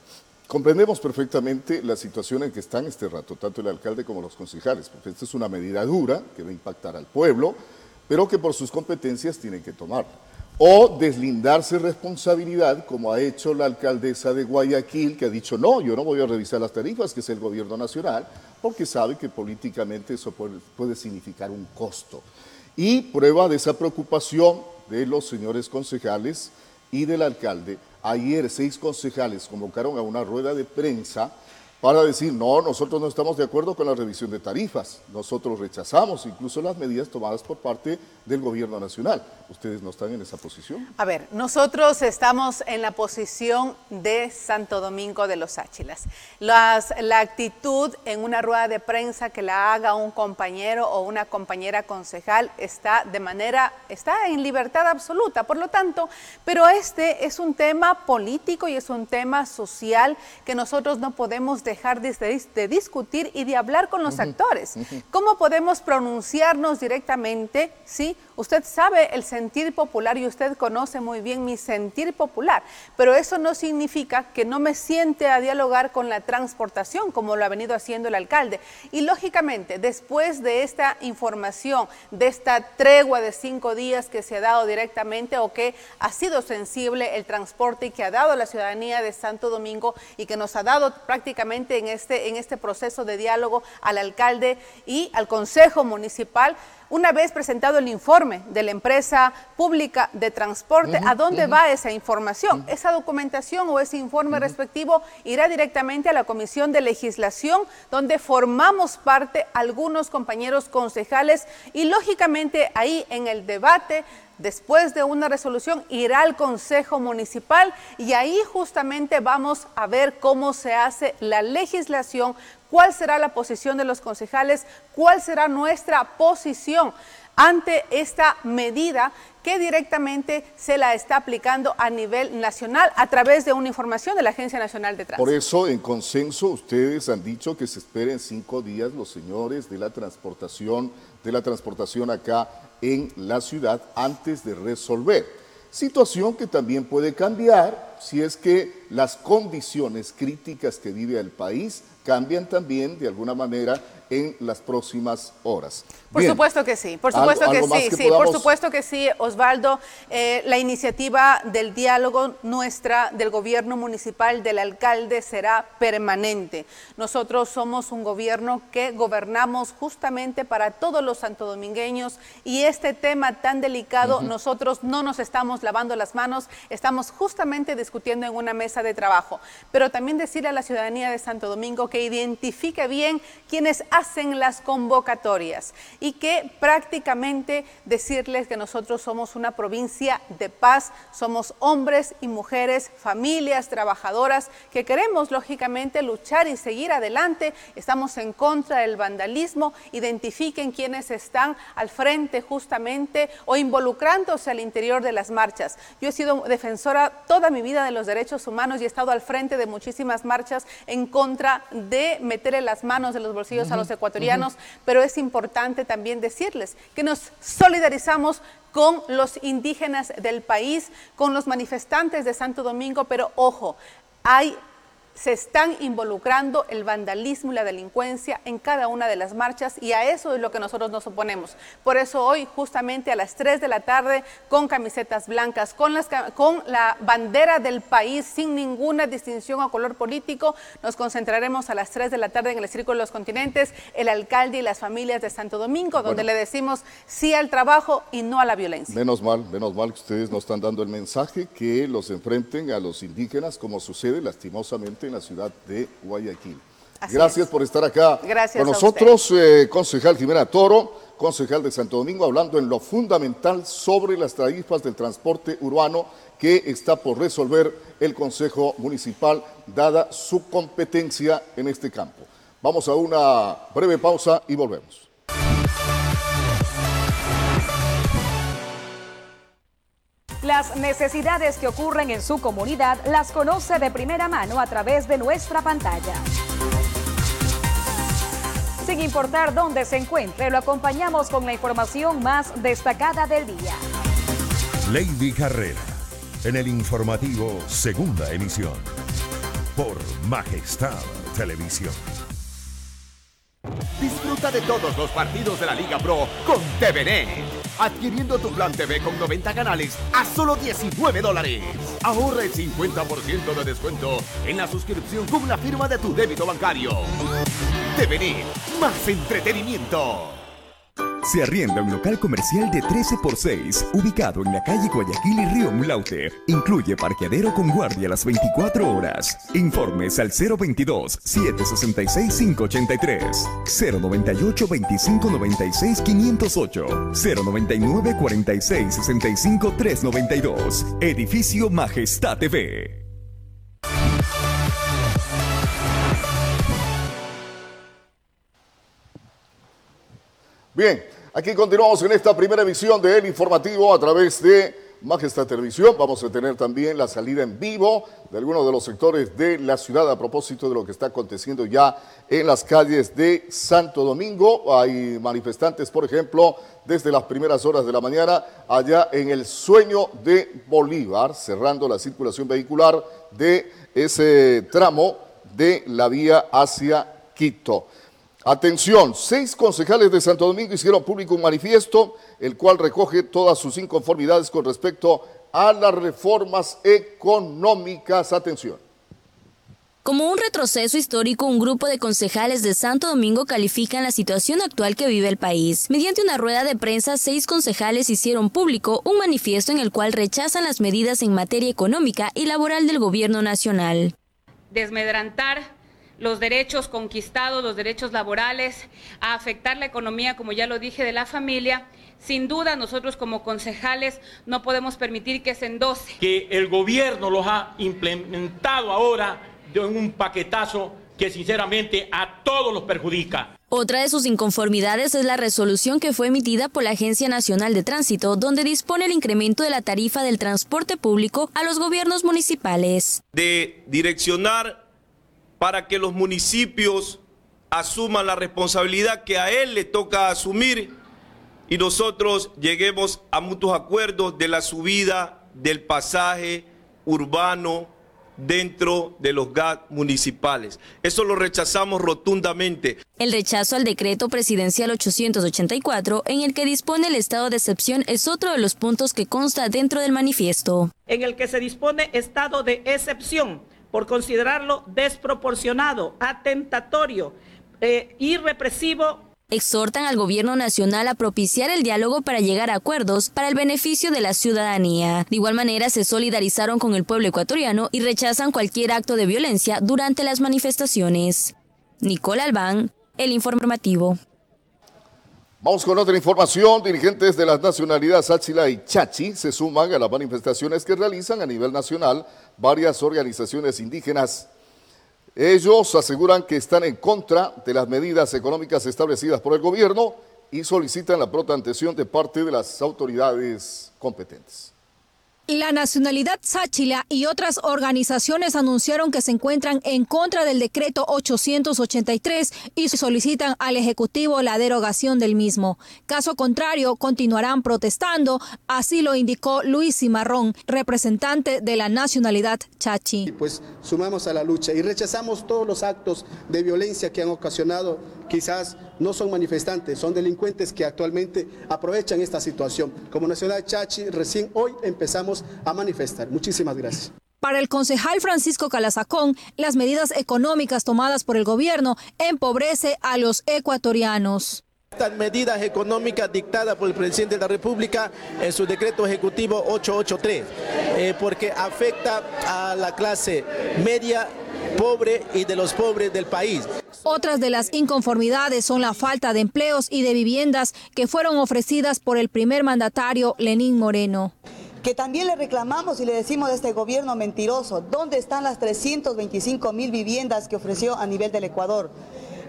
Speaker 3: comprendemos perfectamente la situación en que están este rato, tanto el alcalde como los concejales, porque esta es una medida dura que va a impactar al pueblo, pero que por sus competencias tienen que tomar. O deslindarse responsabilidad, como ha hecho la alcaldesa de Guayaquil, que ha dicho, no, yo no voy a revisar las tarifas, que es el gobierno nacional, porque sabe que políticamente eso puede significar un costo. Y prueba de esa preocupación de los señores concejales y del alcalde. Ayer seis concejales convocaron a una rueda de prensa para decir, no, nosotros no estamos de acuerdo con la revisión de tarifas, nosotros rechazamos incluso las medidas tomadas por parte del gobierno nacional. ¿Ustedes no están en esa posición?
Speaker 17: A ver, nosotros estamos en la posición de Santo Domingo de los Áchilas. Las, la actitud en una rueda de prensa que la haga un compañero o una compañera concejal está de manera, está en libertad absoluta, por lo tanto, pero este es un tema político y es un tema social que nosotros no podemos dejar de, discutir y de hablar con los actores. ¿Cómo podemos pronunciarnos directamente? ¿sí? Usted sabe el sentir popular y usted conoce muy bien mi sentir popular, pero eso no significa que no me siente a dialogar con la transportación como lo ha venido haciendo el alcalde. Y lógicamente, después de esta información, de esta tregua de cinco días que se ha dado directamente o que ha sido sensible el transporte y que ha dado la ciudadanía de Santo Domingo y que nos ha dado prácticamente en este, en este proceso de diálogo al alcalde y al Consejo Municipal, una vez presentado el informe de la empresa pública de transporte, ¿a dónde va esa información? Esa documentación o ese informe respectivo irá directamente a la Comisión de Legislación, donde formamos parte algunos compañeros concejales y lógicamente ahí en el debate después de una resolución irá al Consejo Municipal y ahí justamente vamos a ver cómo se hace la legislación cuál será la posición de los concejales, cuál será nuestra posición ante esta medida que directamente se la está aplicando a nivel nacional a través de una información de la Agencia Nacional de Tránsito.
Speaker 3: Por eso, en consenso, ustedes han dicho que se esperen cinco días los señores de la transportación, de la transportación acá en la ciudad antes de resolver. Situación que también puede cambiar si es que las condiciones críticas que vive el país cambian también de alguna manera en las próximas horas.
Speaker 17: Por supuesto que sí, por supuesto que sí, sí, por supuesto que sí, Osvaldo. Eh, la iniciativa del diálogo nuestra, del gobierno municipal, del alcalde, será permanente. Nosotros somos un gobierno que gobernamos justamente para todos los santodomingueños y este tema tan delicado, nosotros no nos estamos lavando las manos, estamos justamente discutiendo en una mesa de trabajo. Pero también decirle a la ciudadanía de Santo Domingo que identifique bien quiénes hacen las convocatorias y que prácticamente decirles que nosotros somos una provincia de paz, somos hombres y mujeres, familias trabajadoras que queremos lógicamente luchar y seguir adelante, estamos en contra del vandalismo, identifiquen quiénes están al frente justamente o involucrándose al interior de las marchas. Yo he sido defensora toda mi vida de los derechos humanos y he estado al frente de muchísimas marchas en contra de meterle las manos de los bolsillos a los ecuatorianos, pero es importante también decirles que nos solidarizamos con los indígenas del país, con los manifestantes de Santo Domingo, pero ojo, hay se están involucrando el vandalismo y la delincuencia en cada una de las marchas y a eso es lo que nosotros nos oponemos. Por eso hoy, justamente a las 3 de la tarde, con camisetas blancas, con, las, con la bandera del país, sin ninguna distinción o color político, nos concentraremos a las 3 de la tarde en el Círculo de los Continentes, el alcalde y las familias de Santo Domingo, donde le decimos sí al trabajo y no a la violencia.
Speaker 3: Menos mal, menos mal que ustedes nos están dando el mensaje que los enfrenten a los indígenas, como sucede lastimosamente en la ciudad de Guayaquil. Gracias por estar acá
Speaker 17: Gracias
Speaker 3: con nosotros, eh, concejal Jimena Toro, concejal de Santo Domingo, hablando en lo fundamental sobre las tarifas del transporte urbano que está por resolver el Consejo Municipal, dada su competencia en este campo. Vamos a una breve pausa y volvemos.
Speaker 18: Las necesidades que ocurren en su comunidad las conoce de primera mano a través de nuestra pantalla. Sin importar dónde se encuentre, lo acompañamos con la información más destacada del día.
Speaker 2: Lady Carrera, en el informativo Segunda Emisión, por Majestad Televisión.
Speaker 1: Disfruta de todos los partidos de la Liga Pro con TVN adquiriendo tu plan TV con 90 canales a solo 19 dólares. Ahorra el 50% de descuento en la suscripción con la firma de tu débito bancario. TVN, más entretenimiento.
Speaker 19: Se arrienda un local comercial de 13 por 6, ubicado en la calle Guayaquil y Río Mulaute. Incluye parqueadero con guardia las 24 horas. Informes al 022-766-583, 098-2596-508, 099-46-65-392. Edificio Majestad TV.
Speaker 3: Bien, aquí continuamos en esta primera emisión de El Informativo a través de Majestad Televisión. Vamos a tener también la salida en vivo de algunos de los sectores de la ciudad a propósito de lo que está aconteciendo ya en las calles de Santo Domingo. Hay manifestantes, por ejemplo, desde las primeras horas de la mañana allá en el sueño de Bolívar, cerrando la circulación vehicular de ese tramo de la vía hacia Quito. Atención, seis concejales de Santo Domingo hicieron público un manifiesto, el cual recoge todas sus inconformidades con respecto a las reformas económicas. Atención.
Speaker 4: Como un retroceso histórico, un grupo de concejales de Santo Domingo califican la situación actual que vive el país. Mediante una rueda de prensa, seis concejales hicieron público un manifiesto en el cual rechazan las medidas en materia económica y laboral del gobierno nacional.
Speaker 20: Desmedrantar los derechos conquistados, los derechos laborales, a afectar la economía, como ya lo dije, de la familia. Sin duda, nosotros como concejales no podemos permitir que se endose.
Speaker 21: Que el gobierno los ha implementado ahora en un paquetazo que sinceramente a todos los perjudica.
Speaker 4: Otra de sus inconformidades es la resolución que fue emitida por la Agencia Nacional de Tránsito, donde dispone el incremento de la tarifa del transporte público a los gobiernos municipales.
Speaker 22: De direccionar para que los municipios asuman la responsabilidad que a él le toca asumir y nosotros lleguemos a mutuos acuerdos de la subida del pasaje urbano dentro de los GAT municipales. Eso lo rechazamos rotundamente.
Speaker 4: El rechazo al decreto presidencial 884, en el que dispone el estado de excepción, es otro de los puntos que consta dentro del manifiesto.
Speaker 23: En el que se dispone estado de excepción por considerarlo desproporcionado, atentatorio eh, y represivo
Speaker 4: exhortan al gobierno nacional a propiciar el diálogo para llegar a acuerdos para el beneficio de la ciudadanía. De igual manera, se solidarizaron con el pueblo ecuatoriano y rechazan cualquier acto de violencia durante las manifestaciones. Nicole Albán, el informativo.
Speaker 3: Vamos con otra información. Dirigentes de las nacionalidades Achila y Chachi se suman a las manifestaciones que realizan a nivel nacional varias organizaciones indígenas ellos aseguran que están en contra de las medidas económicas establecidas por el gobierno y solicitan la protanteción de parte de las autoridades competentes.
Speaker 5: La nacionalidad Sáchila y otras organizaciones anunciaron que se encuentran en contra del decreto 883 y solicitan al Ejecutivo la derogación del mismo. Caso contrario, continuarán protestando, así lo indicó Luis Cimarrón, representante de la nacionalidad Chachi.
Speaker 24: Pues sumamos a la lucha y rechazamos todos los actos de violencia que han ocasionado quizás no son manifestantes, son delincuentes que actualmente aprovechan esta situación. Como Nacional Chachi, recién hoy empezamos a manifestar. Muchísimas gracias.
Speaker 5: Para el concejal Francisco Calazacón, las medidas económicas tomadas por el gobierno empobrece a los ecuatorianos.
Speaker 24: Estas medidas económicas dictadas por el presidente de la República en su decreto ejecutivo 883, eh, porque afecta a la clase media pobre y de los pobres del país.
Speaker 5: Otras de las inconformidades son la falta de empleos y de viviendas que fueron ofrecidas por el primer mandatario Lenín Moreno
Speaker 25: que también le reclamamos y le decimos a este gobierno mentiroso, ¿dónde están las 325 mil viviendas que ofreció a nivel del Ecuador?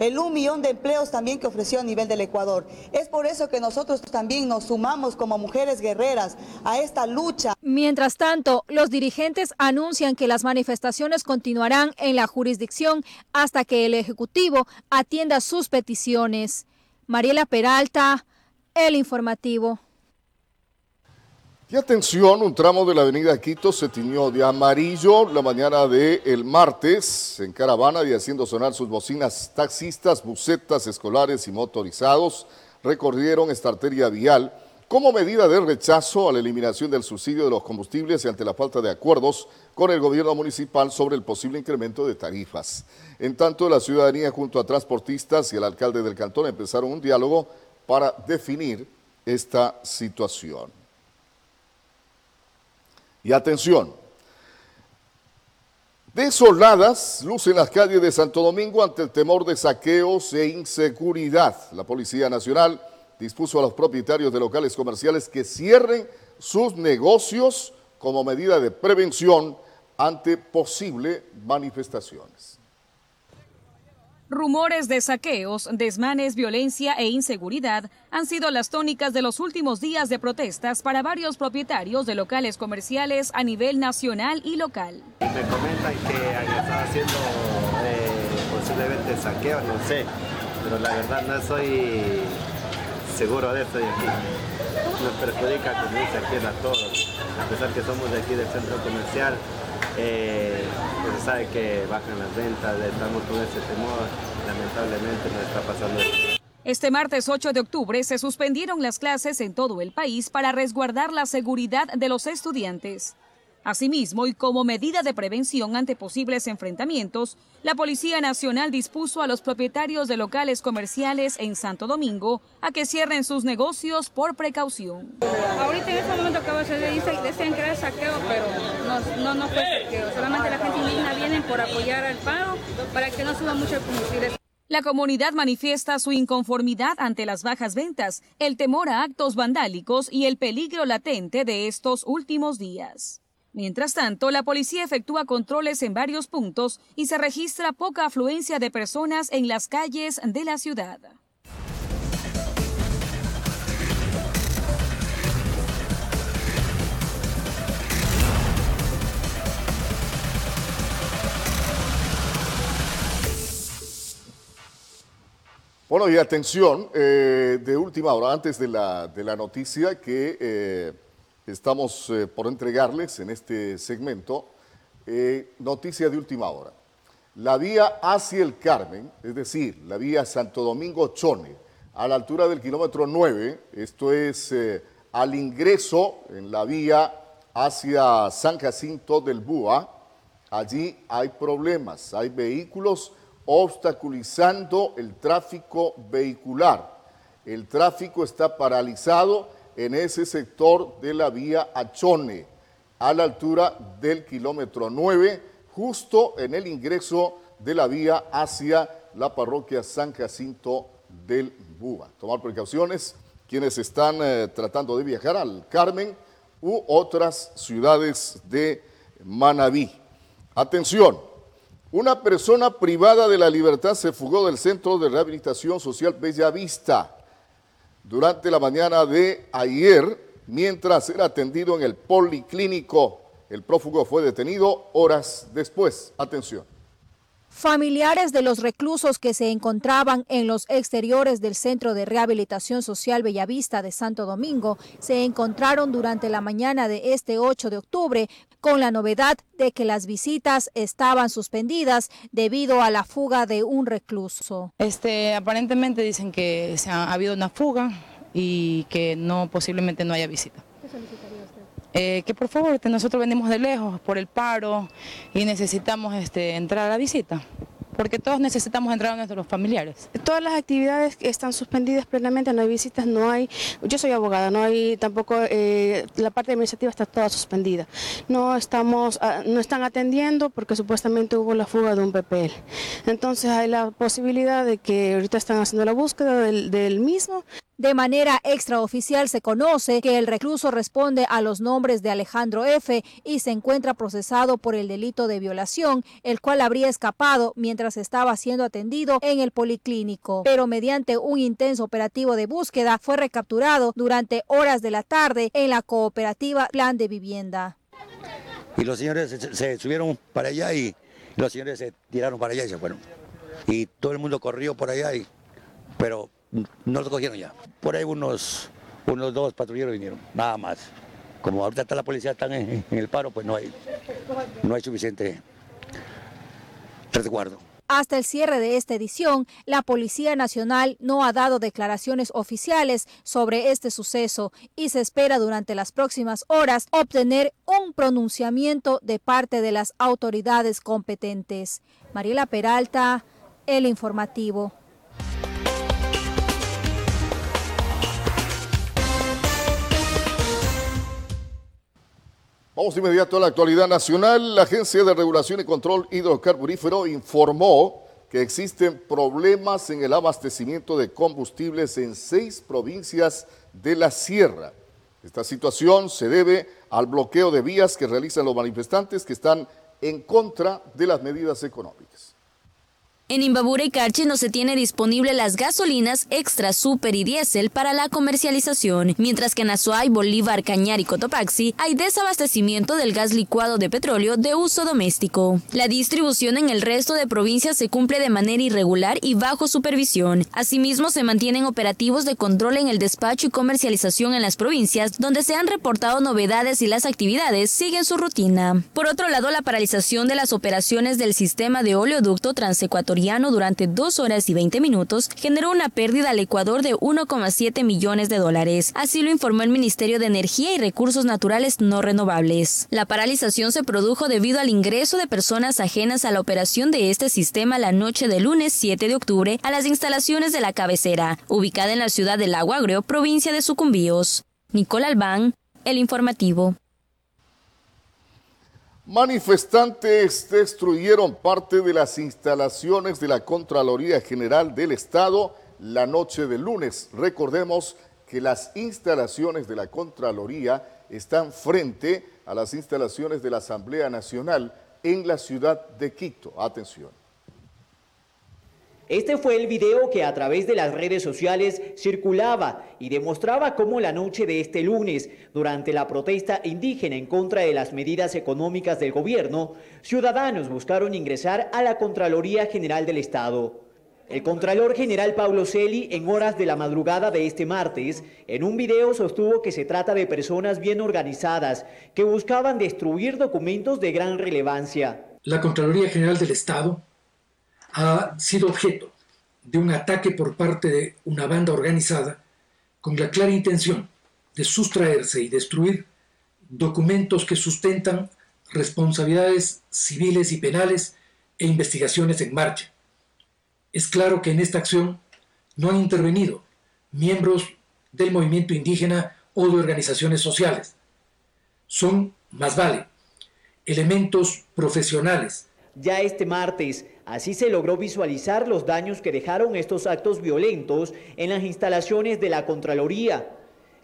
Speaker 25: El un millón de empleos también que ofreció a nivel del Ecuador. Es por eso que nosotros también nos sumamos como mujeres guerreras a esta lucha.
Speaker 5: Mientras tanto, los dirigentes anuncian que las manifestaciones continuarán en la jurisdicción hasta que el Ejecutivo atienda sus peticiones. Mariela Peralta, El Informativo.
Speaker 3: Y atención, un tramo de la avenida Quito se tiñó de amarillo la mañana del el martes en caravana y haciendo sonar sus bocinas taxistas, bucetas escolares y motorizados recorrieron esta arteria vial como medida de rechazo a la eliminación del subsidio de los combustibles y ante la falta de acuerdos con el gobierno municipal sobre el posible incremento de tarifas. En tanto, la ciudadanía junto a transportistas y el alcalde del cantón empezaron un diálogo para definir esta situación. Y atención, desoladas lucen las calles de Santo Domingo ante el temor de saqueos e inseguridad. La Policía Nacional dispuso a los propietarios de locales comerciales que cierren sus negocios como medida de prevención ante posibles manifestaciones.
Speaker 7: Rumores de saqueos, desmanes, violencia e inseguridad han sido las tónicas de los últimos días de protestas para varios propietarios de locales comerciales a nivel nacional y local.
Speaker 26: Me comentan que han estado haciendo eh, posiblemente saqueos, no sé, pero la verdad no soy seguro de eso y aquí nos perjudica, dice aquí a todos, a pesar que somos de aquí del centro comercial, eh, pues sabe que bajan las ventas, estamos con ese temor, lamentablemente nos está pasando
Speaker 7: Este martes 8 de octubre se suspendieron las clases en todo el país para resguardar la seguridad de los estudiantes. Asimismo, y como medida de prevención ante posibles enfrentamientos, la Policía Nacional dispuso a los propietarios de locales comerciales en Santo Domingo a que cierren sus negocios por precaución.
Speaker 27: Ahorita en este momento acabo de decir, desean era saqueo, pero no, no, fue saqueo. Solamente la gente indígena viene por apoyar al paro para que no suba mucho el combustible.
Speaker 7: La comunidad manifiesta su inconformidad ante las bajas ventas, el temor a actos vandálicos y el peligro latente de estos últimos días. Mientras tanto, la policía efectúa controles en varios puntos y se registra poca afluencia de personas en las calles de la ciudad.
Speaker 3: Bueno, y atención, eh, de última hora, antes de la, de la noticia, que eh, estamos eh, por entregarles en este segmento eh, noticia de última hora. La vía hacia el Carmen, es decir, la vía Santo Domingo Chone, a la altura del kilómetro 9, esto es eh, al ingreso en la vía hacia San Jacinto del Búa, allí hay problemas, hay vehículos obstaculizando el tráfico vehicular. El tráfico está paralizado en ese sector de la vía Achone, a la altura del kilómetro 9, justo en el ingreso de la vía hacia la parroquia San Jacinto del Buba. Tomar precauciones quienes están eh, tratando de viajar al Carmen u otras ciudades de Manabí. Atención, una persona privada de la libertad se fugó del Centro de Rehabilitación Social Bella Vista durante la mañana de ayer mientras era atendido en el policlínico el prófugo fue detenido horas después. Atención.
Speaker 5: Familiares de los reclusos que se encontraban en los exteriores del Centro de Rehabilitación Social Bellavista de Santo Domingo se encontraron durante la mañana de este 8 de octubre con la novedad de que las visitas estaban suspendidas debido a la fuga de un recluso.
Speaker 28: Este, aparentemente dicen que se ha, habido una fuga y que no posiblemente no haya visita. ¿Qué eh, que por favor, nosotros venimos de lejos por el paro y necesitamos este, entrar a la visita porque todos necesitamos entrar a nuestros familiares.
Speaker 29: Todas las actividades están suspendidas plenamente, no hay visitas, no hay, yo soy abogada, no hay tampoco, eh, la parte administrativa está toda suspendida. No estamos, ah, no están atendiendo porque supuestamente hubo la fuga de un PPL. Entonces hay la posibilidad de que ahorita están haciendo la búsqueda del, del mismo.
Speaker 5: De manera extraoficial se conoce que el recluso responde a los nombres de Alejandro F. y se encuentra procesado por el delito de violación, el cual habría escapado mientras estaba siendo atendido en el policlínico. Pero mediante un intenso operativo de búsqueda fue recapturado durante horas de la tarde en la cooperativa Plan de Vivienda.
Speaker 30: Y los señores se, subieron para allá y los señores se tiraron para allá y se fueron. Y todo el mundo corrió por allá y pero no lo cogieron ya. Por ahí unos, unos dos patrulleros vinieron, nada más. Como ahorita está la policía están en, el paro, pues no hay, no hay suficiente resguardo.
Speaker 5: Hasta el cierre de esta edición, la Policía Nacional no ha dado declaraciones oficiales sobre este suceso y se espera durante las próximas horas obtener un pronunciamiento de parte de las autoridades competentes. Mariela Peralta, El Informativo.
Speaker 3: Vamos de inmediato a la actualidad nacional. La Agencia de Regulación y Control Hidrocarburífero informó que existen problemas en el abastecimiento de combustibles en seis provincias de la sierra. Esta situación se debe al bloqueo de vías que realizan los manifestantes que están en contra de las medidas económicas.
Speaker 4: En Imbabura y Carchi no se tiene disponible las gasolinas extra, super y diésel para la comercialización, mientras que en Azuay, Bolívar, Cañar y Cotopaxi hay desabastecimiento del gas licuado de petróleo de uso doméstico. La distribución en el resto de provincias se cumple de manera irregular y bajo supervisión. Asimismo, se mantienen operativos de control en el despacho y comercialización en las provincias, donde se han reportado novedades y las actividades siguen su rutina. Por otro lado, la paralización de las operaciones del sistema de oleoducto transecuatorial durante dos horas y 20 minutos generó una pérdida al Ecuador de 1,7 millones de dólares. Así lo informó el Ministerio de Energía y Recursos Naturales No Renovables. La paralización se produjo debido al ingreso de personas ajenas a la operación de este sistema la noche del lunes 7 de octubre a las instalaciones de la cabecera, ubicada en la ciudad del Agua Agrio, provincia de Sucumbíos. Nicole Albán, El Informativo.
Speaker 3: Manifestantes destruyeron parte de las instalaciones de la Contraloría General del Estado la noche del lunes. Recordemos que las instalaciones de la Contraloría están frente a las instalaciones de la Asamblea Nacional en la ciudad de Quito. Atención.
Speaker 31: Este fue el video que a través de las redes sociales circulaba y demostraba cómo la noche de este lunes, durante la protesta indígena en contra de las medidas económicas del gobierno, ciudadanos buscaron ingresar a la Contraloría General del Estado. El Contralor General Pablo Celi, en horas de la madrugada de este martes, en un video sostuvo que se trata de personas bien organizadas que buscaban destruir documentos de gran relevancia.
Speaker 32: La Contraloría General del Estado ha sido objeto de un ataque por parte de una banda organizada con la clara intención de sustraerse y destruir documentos que sustentan responsabilidades civiles y penales e investigaciones en marcha es claro que en esta acción no han intervenido miembros del movimiento indígena o de organizaciones sociales. Son, más vale, elementos profesionales.
Speaker 31: Ya este martes, así se logró visualizar los daños que dejaron estos actos violentos en las instalaciones de la Contraloría.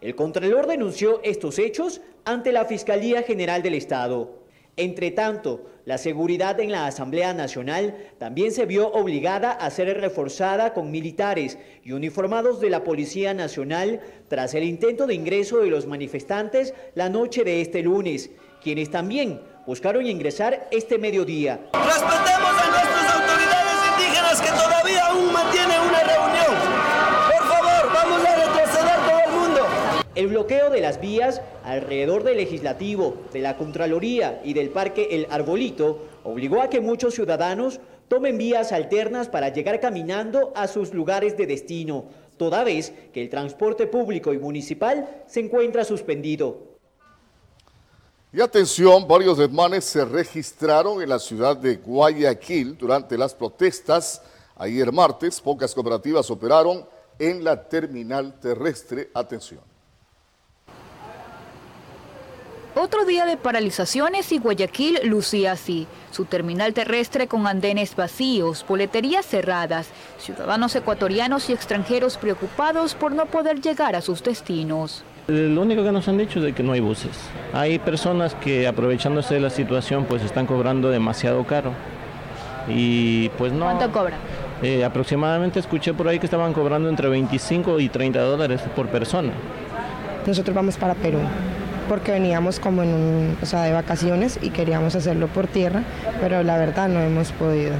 Speaker 31: El Contralor denunció estos hechos ante la Fiscalía General del Estado. Entre tanto, la seguridad en la Asamblea Nacional también se vio obligada a ser reforzada con militares y uniformados de la Policía Nacional tras el intento de ingreso de los manifestantes la noche de este lunes, quienes también buscaron ingresar este mediodía.
Speaker 33: Respetemos a nuestras autoridades indígenas que todavía aún mantienen una reunión.
Speaker 31: El bloqueo de las vías alrededor del legislativo, de la Contraloría y del Parque El Arbolito obligó a que muchos ciudadanos tomen vías alternas para llegar caminando a sus lugares de destino, toda vez que el transporte público y municipal se encuentra suspendido.
Speaker 3: Y atención, varios desmanes se registraron en la ciudad de Guayaquil durante las protestas. Ayer martes, pocas cooperativas operaron en la terminal terrestre. Atención.
Speaker 34: Otro día de paralizaciones y Guayaquil lucía así. Su terminal terrestre con andenes vacíos, boleterías cerradas, ciudadanos ecuatorianos y extranjeros preocupados por no poder llegar a sus destinos.
Speaker 35: Lo único que nos han dicho es que no hay buses. Hay personas que aprovechándose de la situación pues están cobrando demasiado caro. Y pues no...
Speaker 34: ¿Cuánto cobran?
Speaker 35: Eh, aproximadamente escuché por ahí que estaban cobrando entre 25 y 30 dólares por persona.
Speaker 36: Nosotros vamos para Perú porque veníamos como en un, o sea, de vacaciones y queríamos hacerlo por tierra, pero la verdad no hemos podido.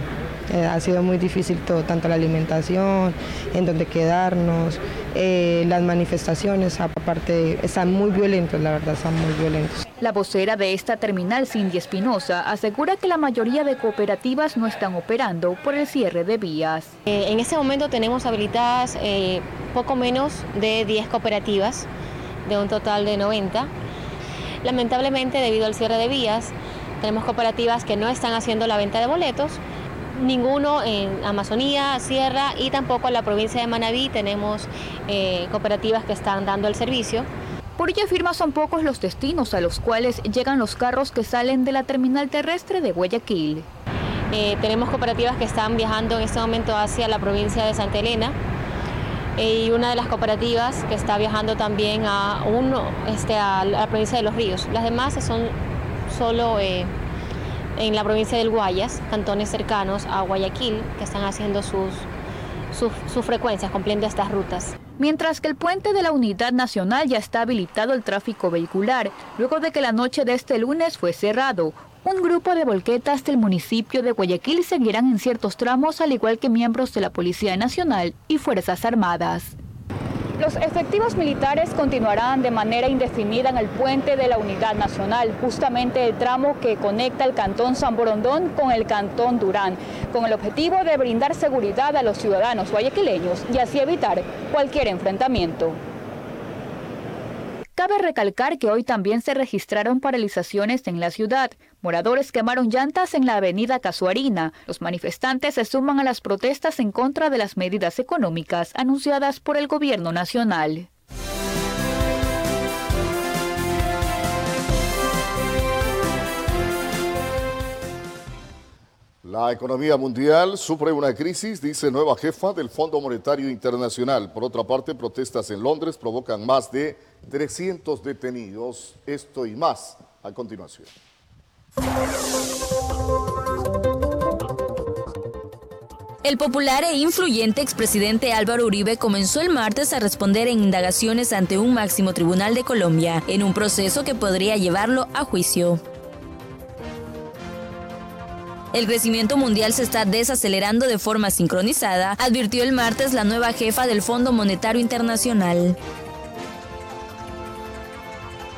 Speaker 36: Eh, ha sido muy difícil todo, tanto la alimentación, en donde quedarnos, eh, las manifestaciones, aparte, están muy violentos, la verdad, están muy violentos.
Speaker 34: La vocera de esta terminal, Cindy Espinosa, asegura que la mayoría de cooperativas no están operando por el cierre de vías.
Speaker 37: Eh, en este momento tenemos habilitadas poco menos de 10 cooperativas, de un total de 90 Lamentablemente, debido al cierre de vías, tenemos cooperativas que no están haciendo la venta de boletos. Ninguno en Amazonía, Sierra y tampoco en la provincia de Manabí tenemos eh, cooperativas que están dando el servicio.
Speaker 34: Por ello afirma son pocos los destinos a los cuales llegan los carros que salen de la terminal terrestre de Guayaquil.
Speaker 37: Eh, tenemos cooperativas que están viajando en este momento hacia la provincia de Santa Elena, y una de las cooperativas que está viajando también a, uno, este, a la provincia de Los Ríos. Las demás son solo eh, en la provincia del Guayas, cantones cercanos a Guayaquil, que están haciendo sus, sus, frecuencias, cumpliendo estas rutas.
Speaker 34: Mientras que el puente de la Unidad Nacional ya está habilitado el tráfico vehicular, luego de que la noche de este lunes fue cerrado, un grupo de volquetas del municipio de Guayaquil seguirán en ciertos tramos, al igual que miembros de la Policía Nacional y Fuerzas Armadas. Los efectivos militares continuarán de manera indefinida en el puente de la Unidad Nacional, justamente el tramo que conecta el cantón San Borondón con el cantón Durán, con el objetivo de brindar seguridad a los ciudadanos guayaquileños y así evitar cualquier enfrentamiento. Cabe recalcar que hoy también se registraron paralizaciones en la ciudad. Moradores quemaron llantas en la avenida Casuarina. Los manifestantes se suman a las protestas en contra de las medidas económicas anunciadas por el gobierno nacional.
Speaker 3: La economía mundial sufre una crisis, dice nueva jefa del Fondo Monetario Internacional. Por otra parte, protestas en Londres provocan más de 300 detenidos. Esto y más a continuación.
Speaker 4: El popular e influyente expresidente Álvaro Uribe comenzó el martes a responder en indagaciones ante un máximo tribunal de Colombia, en un proceso que podría llevarlo a juicio. El crecimiento mundial se está desacelerando de forma sincronizada, advirtió el martes la nueva jefa del Fondo Monetario Internacional.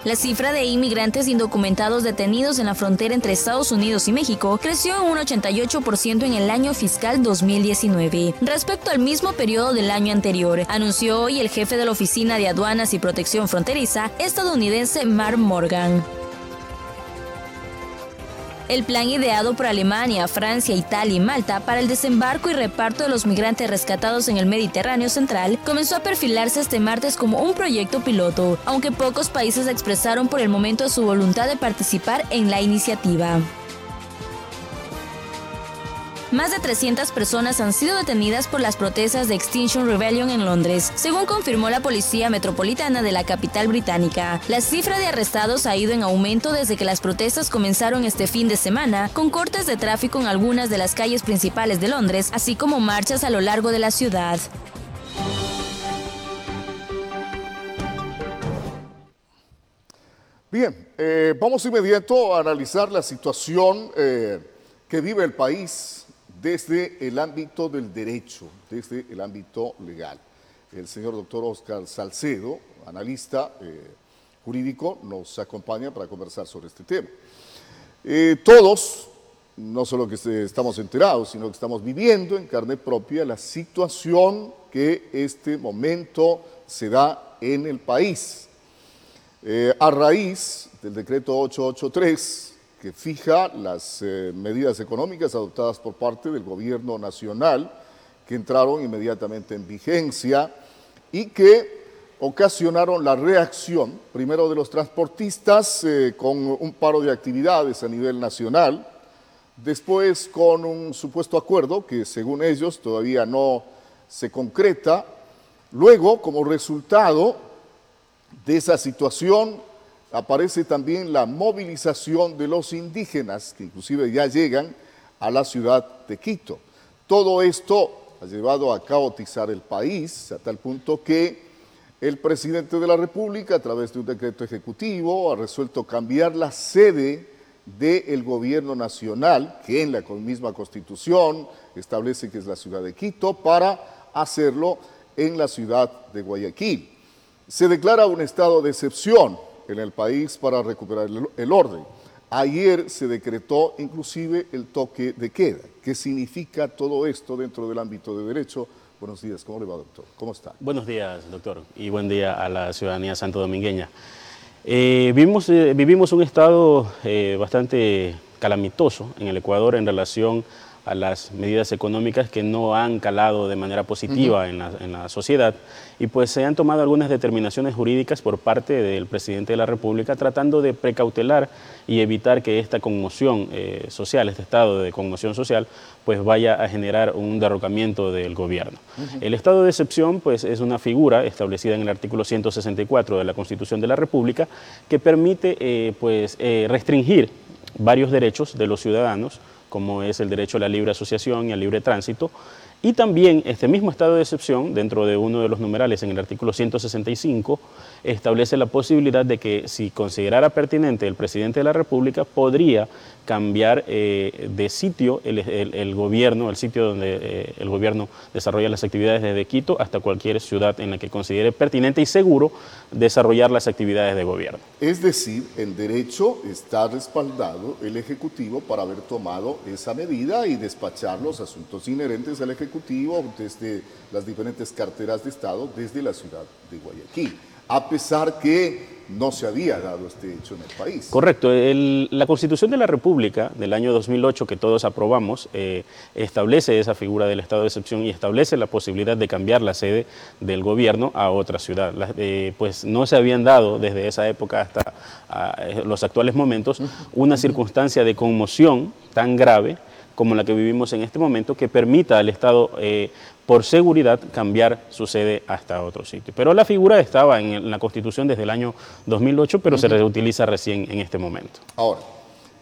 Speaker 4: La cifra de inmigrantes indocumentados detenidos en la frontera entre Estados Unidos y México creció en un 88% en el año fiscal 2019, respecto al mismo periodo del año anterior, anunció hoy el jefe de la Oficina de Aduanas y Protección Fronteriza estadounidense Mark Morgan. El plan ideado por Alemania, Francia, Italia y Malta para el desembarco y reparto de los migrantes rescatados en el Mediterráneo Central comenzó a perfilarse este martes como un proyecto piloto, aunque pocos países expresaron por el momento su voluntad de participar en la iniciativa. Más de 300 personas han sido detenidas por las protestas de Extinction Rebellion en Londres, según confirmó la Policía Metropolitana de la capital británica. La cifra de arrestados ha ido en aumento desde que las protestas comenzaron este fin de semana, con cortes de tráfico en algunas de las calles principales de Londres, así como marchas a lo largo de la ciudad.
Speaker 3: Bien, eh, vamos inmediato a analizar la situación eh, que vive el país desde el ámbito del derecho, desde el ámbito legal. El señor doctor Oscar Salcedo, analista eh, jurídico, nos acompaña para conversar sobre este tema. Eh, todos, no solo que estamos enterados, sino que estamos viviendo en carne propia la situación que este momento se da en el país. Eh, a raíz del decreto 883, que fija las eh, medidas económicas adoptadas por parte del gobierno nacional, que entraron inmediatamente en vigencia y que ocasionaron la reacción, primero de los transportistas eh, con un paro de actividades a nivel nacional, después con un supuesto acuerdo que según ellos todavía no se concreta, luego como resultado de esa situación aparece también la movilización de los indígenas, que inclusive ya llegan a la ciudad de Quito. Todo esto ha llevado a caotizar el país a tal punto que el presidente de la República, a través de un decreto ejecutivo, ha resuelto cambiar la sede del gobierno nacional, que en la misma constitución establece que es la ciudad de Quito, para hacerlo en la ciudad de Guayaquil. Se declara un estado de excepción en el país para recuperar el orden. Ayer se decretó inclusive el toque de queda. ¿Qué significa todo esto dentro del ámbito de derecho? Buenos días, ¿cómo le va, doctor? ¿Cómo está?
Speaker 38: Buenos días, doctor, y buen día a la ciudadanía santo domingueña. Eh, vivimos, eh, vivimos, un estado eh, bastante calamitoso en el Ecuador en relación a las medidas económicas que no han calado de manera positiva en, la, sociedad. Y pues se han tomado algunas determinaciones jurídicas por parte del presidente de la República tratando de precautelar y evitar que esta conmoción eh, social, este estado de conmoción social, pues vaya a generar un derrocamiento del gobierno. El estado de excepción pues es una figura establecida en el artículo 164 de la Constitución de la República que permite eh, pues eh, restringir varios derechos de los ciudadanos como es el derecho a la libre asociación y al libre tránsito, y también este mismo estado de excepción, dentro de uno de los numerales en el artículo 165, establece la posibilidad de que si considerara pertinente el presidente de la República, podría cambiar eh, de sitio el, gobierno, el sitio donde eh, el gobierno desarrolla las actividades desde Quito hasta cualquier ciudad en la que considere pertinente y seguro desarrollar las actividades de gobierno.
Speaker 3: Es decir, en derecho está respaldado el Ejecutivo para haber tomado esa medida y despachar los asuntos inherentes al Ejecutivo desde las diferentes carteras de Estado desde la ciudad de Guayaquil a pesar que no se había dado este hecho en el país.
Speaker 38: Correcto. la Constitución de la República del año 2008 que todos aprobamos eh, establece esa figura del estado de excepción y establece la posibilidad de cambiar la sede del gobierno a otra ciudad. Eh, pues no se habían dado desde esa época hasta eh, los actuales momentos una circunstancia de conmoción tan grave como la que vivimos en este momento, que permita al Estado por seguridad cambiar su sede hasta otro sitio. Pero la figura estaba en la Constitución desde el año 2008, pero se reutiliza recién en este momento.
Speaker 3: Ahora,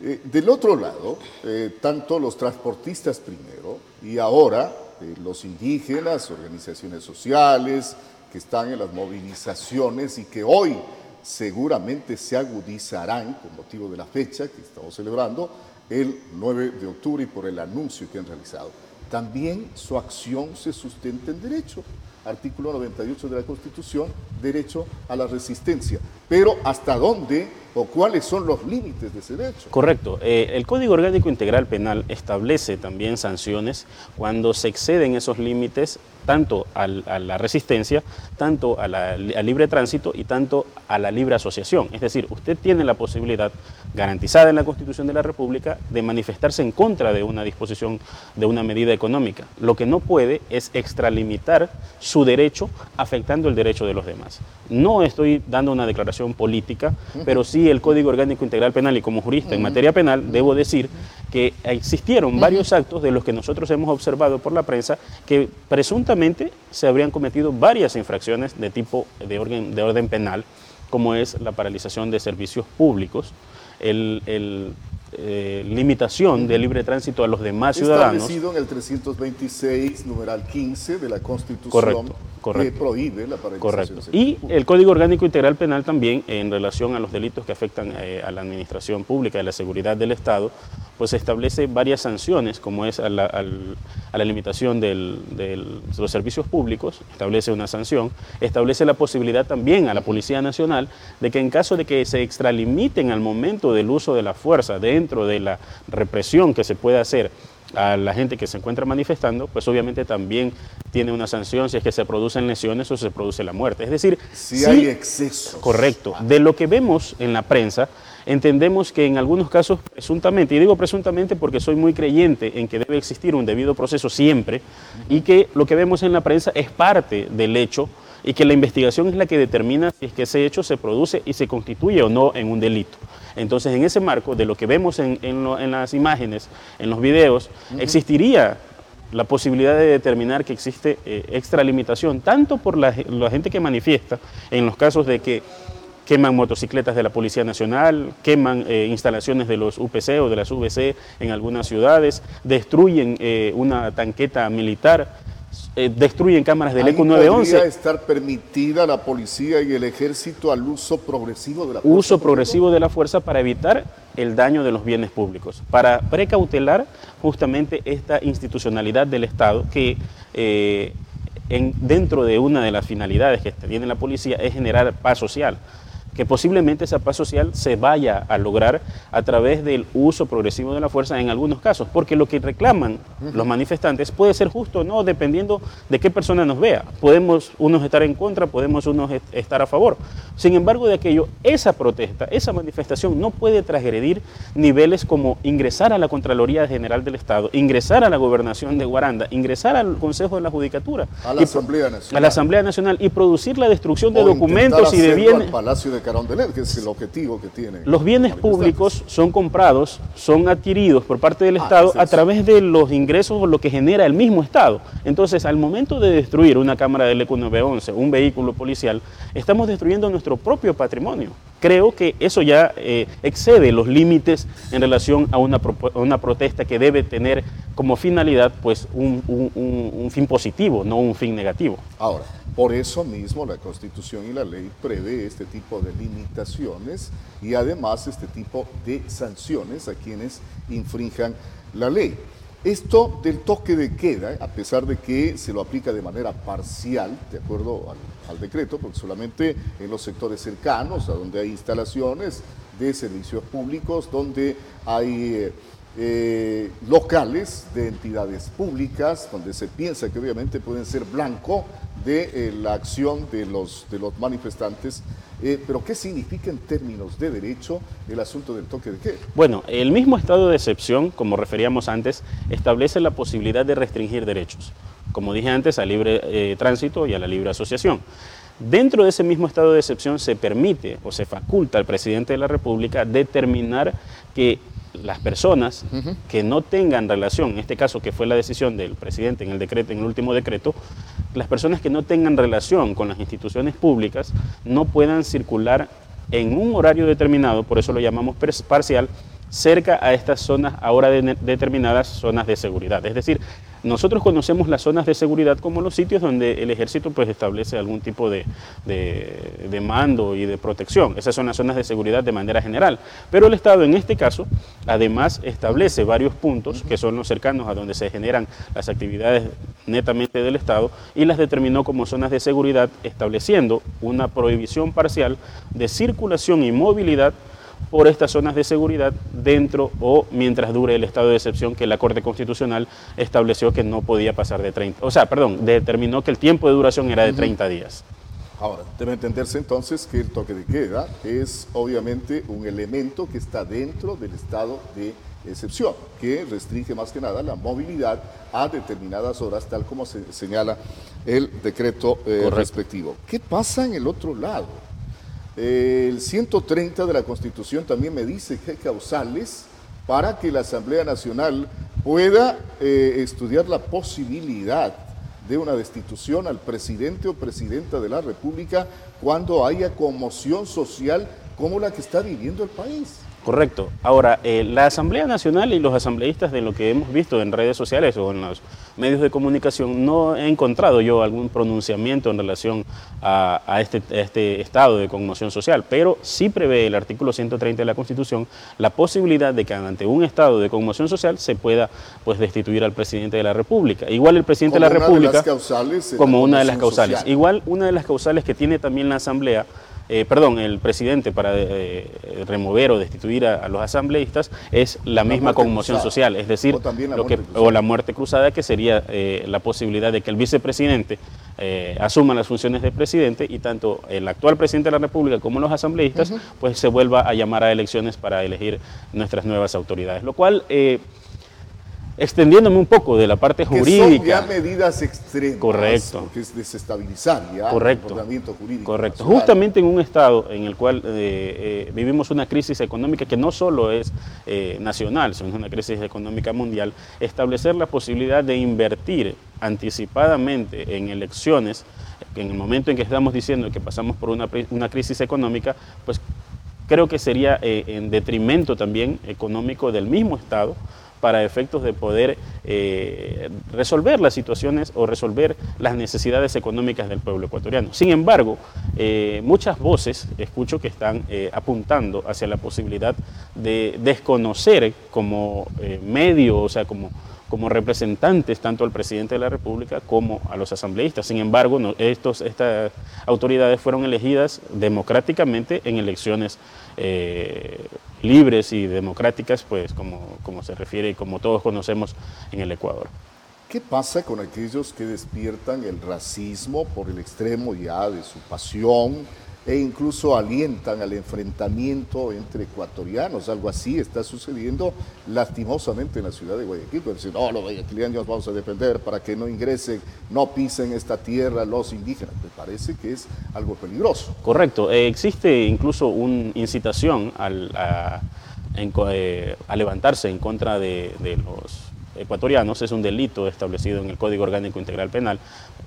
Speaker 3: eh, del otro lado, eh, tanto los transportistas primero y ahora eh, los indígenas, organizaciones sociales que están en las movilizaciones y que hoy seguramente se agudizarán con motivo de la fecha que estamos celebrando, el 9 de octubre y por el anuncio que han realizado. También su acción se sustenta en derecho. Artículo 98 de la Constitución, derecho a la resistencia. Pero ¿hasta dónde o cuáles son los límites de ese derecho?
Speaker 38: Correcto. Eh, el Código Orgánico Integral Penal establece también sanciones cuando se exceden esos límites tanto a la resistencia, tanto al libre tránsito y tanto a la libre asociación. Es decir, usted tiene la posibilidad garantizada en la Constitución de la República de manifestarse en contra de una disposición, de una medida económica. Lo que no puede es extralimitar su derecho afectando el derecho de los demás. No estoy dando una declaración política, pero sí el Código Orgánico Integral Penal y como jurista en materia penal debo decir que existieron varios actos de los que nosotros hemos observado por la prensa que presuntamente se habrían cometido varias infracciones de tipo de orden, de orden penal, como es la paralización de servicios públicos, el, el eh, limitación de libre tránsito a los demás ciudadanos.
Speaker 3: Establecido en el 326, numeral 15 de la Constitución,
Speaker 38: correcto,
Speaker 3: que prohíbe la.
Speaker 38: Correcto. Y el Código Orgánico Integral Penal también, en relación a los delitos que afectan eh, a la administración pública y la seguridad del Estado, pues establece varias sanciones, como es a la, a la limitación del, de los servicios públicos, establece una sanción, establece la posibilidad también a la Policía Nacional de que en caso de que se extralimiten al momento del uso de la fuerza dentro de la represión que se puede hacer a la gente que se encuentra manifestando, pues obviamente también tiene una sanción si es que se producen lesiones o se produce la muerte. Es decir,
Speaker 3: si hay exceso.
Speaker 38: Correcto. De lo que vemos en la prensa, entendemos que en algunos casos, presuntamente, y digo presuntamente porque soy muy creyente en que debe existir un debido proceso siempre, y que lo que vemos en la prensa es parte del hecho y que la investigación es la que determina si es que ese hecho se produce y se constituye o no en un delito. Entonces, en ese marco de lo que vemos en, las imágenes, en los videos, existiría la posibilidad de determinar que existe eh, extralimitación, tanto por la, gente que manifiesta, en los casos de que queman motocicletas de la Policía Nacional, queman eh, instalaciones de los UPC o de las VC en algunas ciudades, destruyen eh, una tanqueta militar, eh, destruyen cámaras del ECU 911.
Speaker 3: ¿Podría estar permitida la policía y el ejército al uso progresivo de la
Speaker 38: fuerza? Uso progresivo de la fuerza para evitar el daño de los bienes públicos, para precautelar justamente esta institucionalidad del Estado que eh, en, dentro de una de las finalidades que tiene la policía es generar paz social que posiblemente esa paz social se vaya a lograr a través del uso progresivo de la fuerza en algunos casos, porque lo que reclaman los manifestantes puede ser justo o no, dependiendo de qué persona nos vea. Podemos unos estar en contra, podemos unos estar a favor. Sin embargo, de aquello, esa protesta, esa manifestación no puede transgredir niveles como ingresar a la Contraloría General del Estado, ingresar a la Gobernación de Guaranda, ingresar al Consejo de la Judicatura.
Speaker 3: A la Asamblea Nacional.
Speaker 38: A la Asamblea Nacional y producir la destrucción de documentos y de bienes.
Speaker 3: Palacio de Carondelet, que es el objetivo que tiene.
Speaker 38: Los bienes públicos son comprados, son adquiridos por parte del ah, Estado a través de los ingresos o lo que genera el mismo Estado. Entonces, al momento de destruir una cámara del ECO 911, un vehículo policial, estamos destruyendo nuestro propio patrimonio. Creo que eso ya eh, excede los límites en relación a una, una, protesta que debe tener como finalidad pues, un, un fin positivo, no un fin negativo.
Speaker 3: Ahora, por eso mismo la Constitución y la ley prevé este tipo de limitaciones y además este tipo de sanciones a quienes infrinjan la ley. Esto del toque de queda, a pesar de que se lo aplica de manera parcial, de acuerdo al, decreto, porque solamente en los sectores cercanos, a donde hay instalaciones de servicios públicos, donde hay... Eh, eh, locales de entidades públicas, donde se piensa que obviamente pueden ser blanco de eh, la acción de los, de los manifestantes. Eh, pero ¿qué significa en términos de derecho el asunto del toque de queda?
Speaker 38: Bueno, el mismo estado de excepción, como referíamos antes, establece la posibilidad de restringir derechos, como dije antes, al libre tránsito y a la libre asociación. Dentro de ese mismo estado de excepción se permite o se faculta al presidente de la República determinar que las personas que no tengan relación, en este caso que fue la decisión del presidente en el decreto, en el último decreto, las personas que no tengan relación con las instituciones públicas no puedan circular en un horario determinado, por eso lo llamamos parcial, cerca a estas zonas ahora determinadas zonas de seguridad. Es decir, nosotros conocemos las zonas de seguridad como los sitios donde el ejército pues establece algún tipo de, de, mando y de protección. Esas son las zonas de seguridad de manera general. Pero el Estado en este caso además establece varios puntos que son los cercanos a donde se generan las actividades netamente del Estado y las determinó como zonas de seguridad estableciendo una prohibición parcial de circulación y movilidad por estas zonas de seguridad dentro o mientras dure el estado de excepción que la Corte Constitucional estableció que no podía pasar de 30, o sea, perdón, determinó que el tiempo de duración era de 30 días.
Speaker 3: Ahora, debe entenderse entonces que el toque de queda es obviamente un elemento que está dentro del estado de excepción, que restringe más que nada la movilidad a determinadas horas, tal como se señala el decreto eh, respectivo. ¿Qué pasa en el otro lado? El 130 de la Constitución también me dice que hay causales para que la Asamblea Nacional pueda eh, estudiar la posibilidad de una destitución al presidente o presidenta de la República cuando haya conmoción social como la que está viviendo el país.
Speaker 38: Correcto. Ahora, eh, la Asamblea Nacional y los asambleístas de lo que hemos visto en redes sociales o en los medios de comunicación, no he encontrado yo algún pronunciamiento en relación a, este, este, estado de conmoción social, pero sí prevé el artículo 130 de la Constitución la posibilidad de que ante un estado de conmoción social se pueda pues, destituir al presidente de la República. Igual el presidente de la República... como una de las causales. Igual una de las causales que tiene también la Asamblea eh, perdón, el presidente para eh, remover o destituir a, los asambleístas es la, misma conmoción social, es decir, o, la lo que, o la muerte cruzada, que sería eh, la posibilidad de que el vicepresidente asuma las funciones de presidente y tanto el actual presidente de la República como los asambleístas, pues se vuelva a llamar a elecciones para elegir nuestras nuevas autoridades, lo cual extendiéndome un poco de la parte jurídica. Que son
Speaker 3: ya medidas extremas.
Speaker 38: Correcto.
Speaker 3: Que es desestabilizar ya
Speaker 38: Correcto.
Speaker 3: el comportamiento jurídico.
Speaker 38: Correcto. Justamente en un estado en el cual eh, eh, vivimos una crisis económica que no solo es eh, nacional, sino una crisis económica mundial, establecer la posibilidad de invertir anticipadamente en elecciones, en el momento en que estamos diciendo que pasamos por una, una crisis económica, pues creo que sería en detrimento también económico del mismo Estado, para efectos de poder eh, resolver las situaciones o resolver las necesidades económicas del pueblo ecuatoriano. Sin embargo, eh, muchas voces escucho que están eh, apuntando hacia la posibilidad de desconocer como medio, o sea, como como representantes tanto al presidente de la República como a los asambleístas. Sin embargo, estos, estas autoridades fueron elegidas democráticamente en elecciones eh, libres y democráticas, pues como, como se refiere y como todos conocemos en el Ecuador.
Speaker 3: ¿Qué pasa con aquellos que despiertan el racismo por el extremo ya de su pasión, e incluso alientan al enfrentamiento entre ecuatorianos. Algo así está sucediendo lastimosamente en la ciudad de Guayaquil. Pero decir, no, los guayaquileños vamos a defender para que no ingresen, no pisen esta tierra los indígenas. Me parece que es algo peligroso.
Speaker 38: Correcto. Eh, existe incluso una incitación al, a, eh, levantarse en contra de los ecuatorianos, es un delito establecido en el Código Orgánico Integral Penal.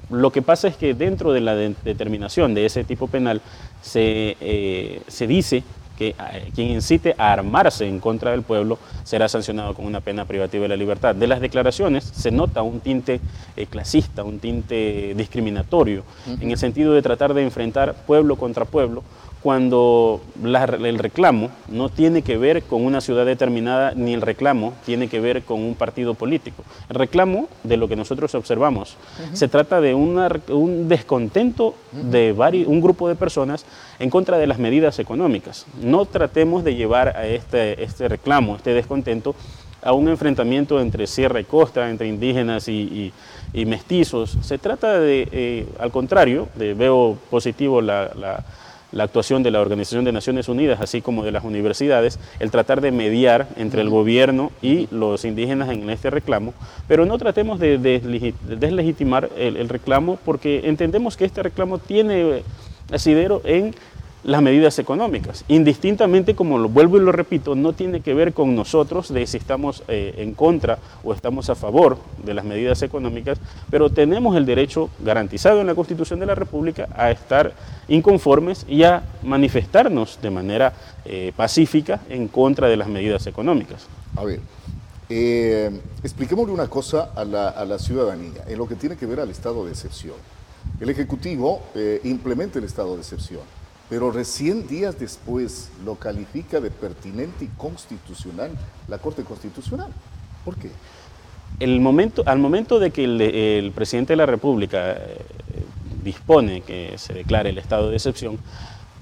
Speaker 38: Lo que pasa es que dentro de la determinación de ese tipo penal se, eh, se dice que eh, quien incite a armarse en contra del pueblo será sancionado con una pena privativa de la libertad. De las declaraciones se nota un tinte eh, clasista, un tinte discriminatorio, en el sentido de tratar de enfrentar pueblo contra pueblo, cuando el reclamo no tiene que ver con una ciudad determinada, ni el reclamo tiene que ver con un partido político. El reclamo, de lo que nosotros observamos, se trata de un descontento de un grupo de personas en contra de las medidas económicas. No tratemos de llevar a este, este reclamo, este descontento, a un enfrentamiento entre sierra y costa, entre indígenas y, mestizos. Se trata de, eh, al contrario, de, veo positivo la la actuación de la Organización de Naciones Unidas, así como de las universidades, el tratar de mediar entre el gobierno y los indígenas en este reclamo, pero no tratemos de deslegitimar el, reclamo porque entendemos que este reclamo tiene asidero en las medidas económicas. Indistintamente, como lo vuelvo y lo repito, no tiene que ver con nosotros de si estamos eh, en contra o estamos a favor de las medidas económicas, pero tenemos el derecho garantizado en la Constitución de la República a estar inconformes y a manifestarnos de manera eh, pacífica en contra de las medidas económicas.
Speaker 3: A ver, Eh, expliquémosle una cosa a la, ciudadanía en lo que tiene que ver al estado de excepción. El Ejecutivo eh, implementa el estado de excepción, pero recién días después lo califica de pertinente y constitucional la Corte Constitucional. ¿Por qué?
Speaker 38: El momento, al momento de que el, presidente de la República eh, dispone que se declare el estado de excepción,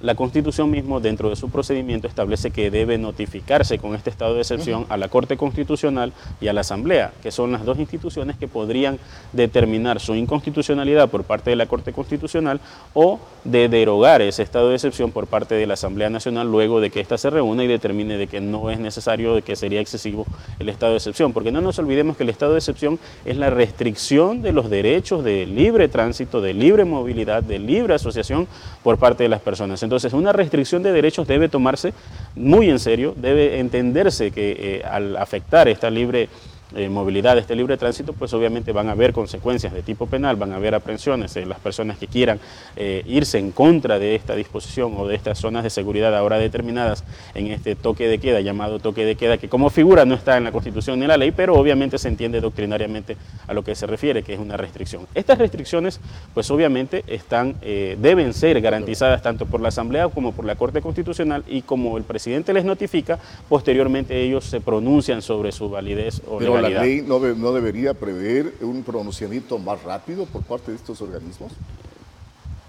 Speaker 38: la Constitución mismo, dentro de su procedimiento, establece que debe notificarse con este estado de excepción a la Corte Constitucional y a la Asamblea, que son las dos instituciones que podrían determinar su inconstitucionalidad por parte de la Corte Constitucional o de derogar ese estado de excepción por parte de la Asamblea Nacional luego de que ésta se reúna y determine de que no es necesario, de que sería excesivo el estado de excepción. Porque no nos olvidemos que el estado de excepción es la restricción de los derechos de libre tránsito, de libre movilidad, de libre asociación por parte de las personas. Entonces, una restricción de derechos debe tomarse muy en serio, debe entenderse que eh, al afectar esta libre eh, movilidad, este libre tránsito, pues obviamente van a haber consecuencias de tipo penal, van a haber aprehensiones de las personas que quieran eh, irse en contra de esta disposición o de estas zonas de seguridad ahora determinadas en este toque de queda, llamado toque de queda, que como figura no está en la Constitución ni en la ley, pero obviamente se entiende doctrinariamente a lo que se refiere, que es una restricción. Estas restricciones, pues obviamente están, eh, deben ser garantizadas tanto por la Asamblea como por la Corte Constitucional y como el presidente les notifica, posteriormente ellos se pronuncian sobre su validez o
Speaker 3: la ley no, debería prever un pronunciamiento más rápido por parte de estos organismos?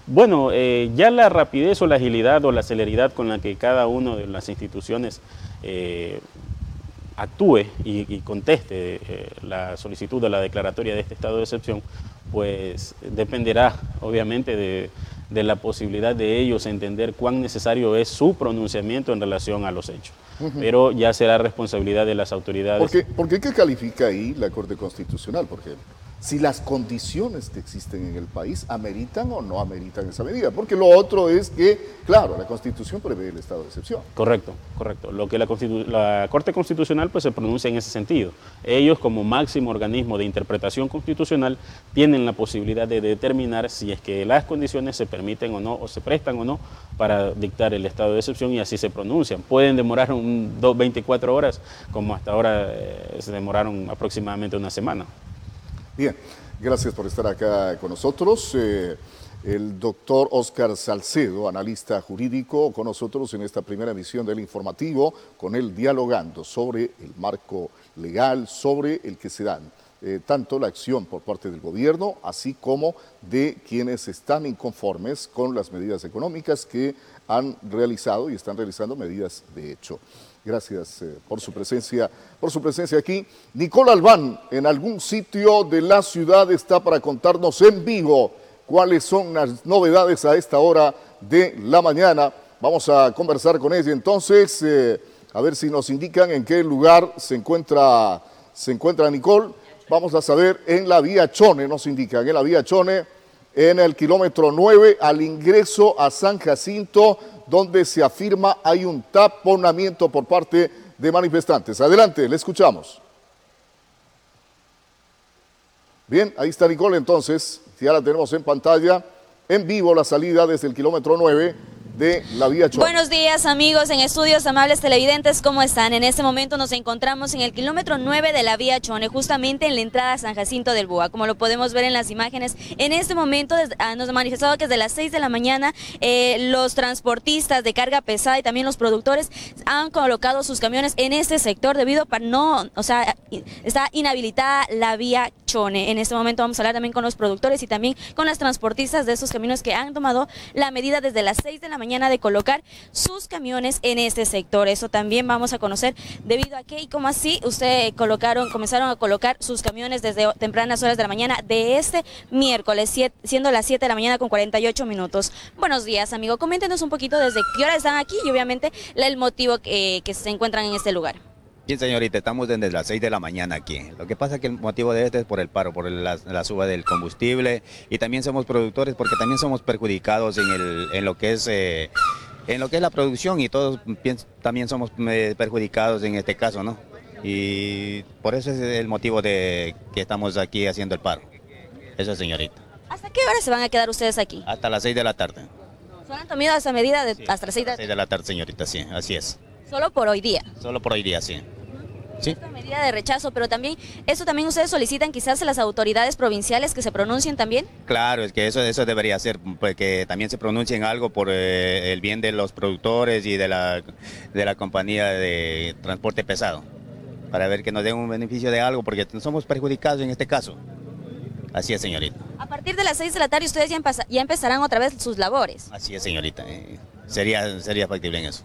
Speaker 38: Bueno, eh, ya la rapidez o la agilidad o la celeridad con la que cada una de las instituciones eh, actúe y, conteste eh, la solicitud de la declaratoria de este estado de excepción, pues dependerá obviamente de, de la posibilidad de ellos entender cuán necesario es su pronunciamiento en relación a los hechos. Pero ya será responsabilidad de las autoridades.
Speaker 3: ¿Por qué, ¿Por qué, califica ahí la Corte Constitucional, por ejemplo? Si las condiciones que existen en el país ameritan o no ameritan esa medida. Porque lo otro es que, claro, la Constitución prevé el estado de excepción.
Speaker 38: Correcto, correcto. Lo que la, Corte Constitucional pues, se pronuncia en ese sentido. Ellos, como máximo organismo de interpretación constitucional, tienen la posibilidad de determinar si es que las condiciones se permiten o no, o se prestan o no, para dictar el estado de excepción y así se pronuncian. Pueden demorar un, 24 horas, como hasta ahora eh, se demoraron aproximadamente una semana.
Speaker 3: Bien, gracias por estar acá con nosotros. Eh, el doctor Oscar Salcedo, analista jurídico, con nosotros en esta primera emisión del informativo, con él dialogando sobre el marco legal, sobre el que se dan eh, tanto la acción por parte del gobierno, así como de quienes están inconformes con las medidas económicas que han realizado y están realizando medidas de hecho. Gracias eh, por su presencia, por su presencia aquí. Nicole Albán, en algún sitio de la ciudad está para contarnos en vivo cuáles son las novedades a esta hora de la mañana. Vamos a conversar con ella entonces, eh, a ver si nos indican en qué lugar se encuentra, se encuentra Nicole. Vamos a saber en la vía Chone, nos indican, en la vía Chone, en el kilómetro 9 al ingreso a San Jacinto donde se afirma hay un taponamiento por parte de manifestantes. Adelante, le escuchamos. Bien, ahí está Nicole entonces, ya la tenemos en pantalla, en vivo la salida desde el kilómetro 9 de la vía
Speaker 4: Buenos días amigos en estudios amables televidentes, ¿cómo están? En este momento nos encontramos en el kilómetro 9 de la vía Chone, justamente en la entrada a San Jacinto del Búa. Como lo podemos ver en las imágenes, en este momento ah, nos ha manifestado que desde las 6 de la mañana eh, los transportistas de carga pesada y también los productores han colocado sus camiones en este sector debido a no, o sea, está inhabilitada la vía Chone. En este momento vamos a hablar también con los productores y también con las transportistas de esos caminos que han tomado la medida desde las 6 de la mañana mañana de colocar sus camiones en este sector. Eso también vamos a conocer debido a que y cómo así ustedes colocaron, comenzaron a colocar sus camiones desde tempranas horas de la mañana de este miércoles, siendo las 7 de la mañana con 48 minutos. Buenos días, amigo. Coméntenos un poquito desde qué hora están aquí y obviamente el motivo que, se encuentran en este lugar.
Speaker 39: Bien, señorita, estamos desde las 6 de la mañana aquí. Lo que pasa es que el motivo de este es por el paro, por la, suba del combustible y también somos productores porque también somos perjudicados en, el, en lo que es... Eh, en lo que es la producción y todos también somos eh, perjudicados en este caso, ¿no? Y por eso es el motivo de que estamos aquí haciendo el paro. Eso, señorita.
Speaker 4: ¿Hasta qué hora se van a quedar ustedes aquí?
Speaker 39: Hasta las 6 de la tarde.
Speaker 4: ¿Son han tomado esa medida de hasta las 6
Speaker 39: de... 6 de la tarde, señorita, sí, así es.
Speaker 4: ¿Solo por hoy día?
Speaker 39: Solo por hoy día, sí. ¿sí?
Speaker 4: Esta medida de rechazo, pero también, eso también ustedes solicitan quizás a las autoridades provinciales que se pronuncien también.
Speaker 39: Claro, es que eso, eso debería ser, pues que también se pronuncien algo por eh, el bien de los productores y de la, de la compañía de transporte pesado, para ver que nos den un beneficio de algo, porque somos perjudicados en este caso. Así es, señorita.
Speaker 4: A partir de las 6 de la tarde ustedes ya, empeza- ya empezarán otra vez sus labores.
Speaker 39: Así es, señorita. eh, Sería, sería factible en eso.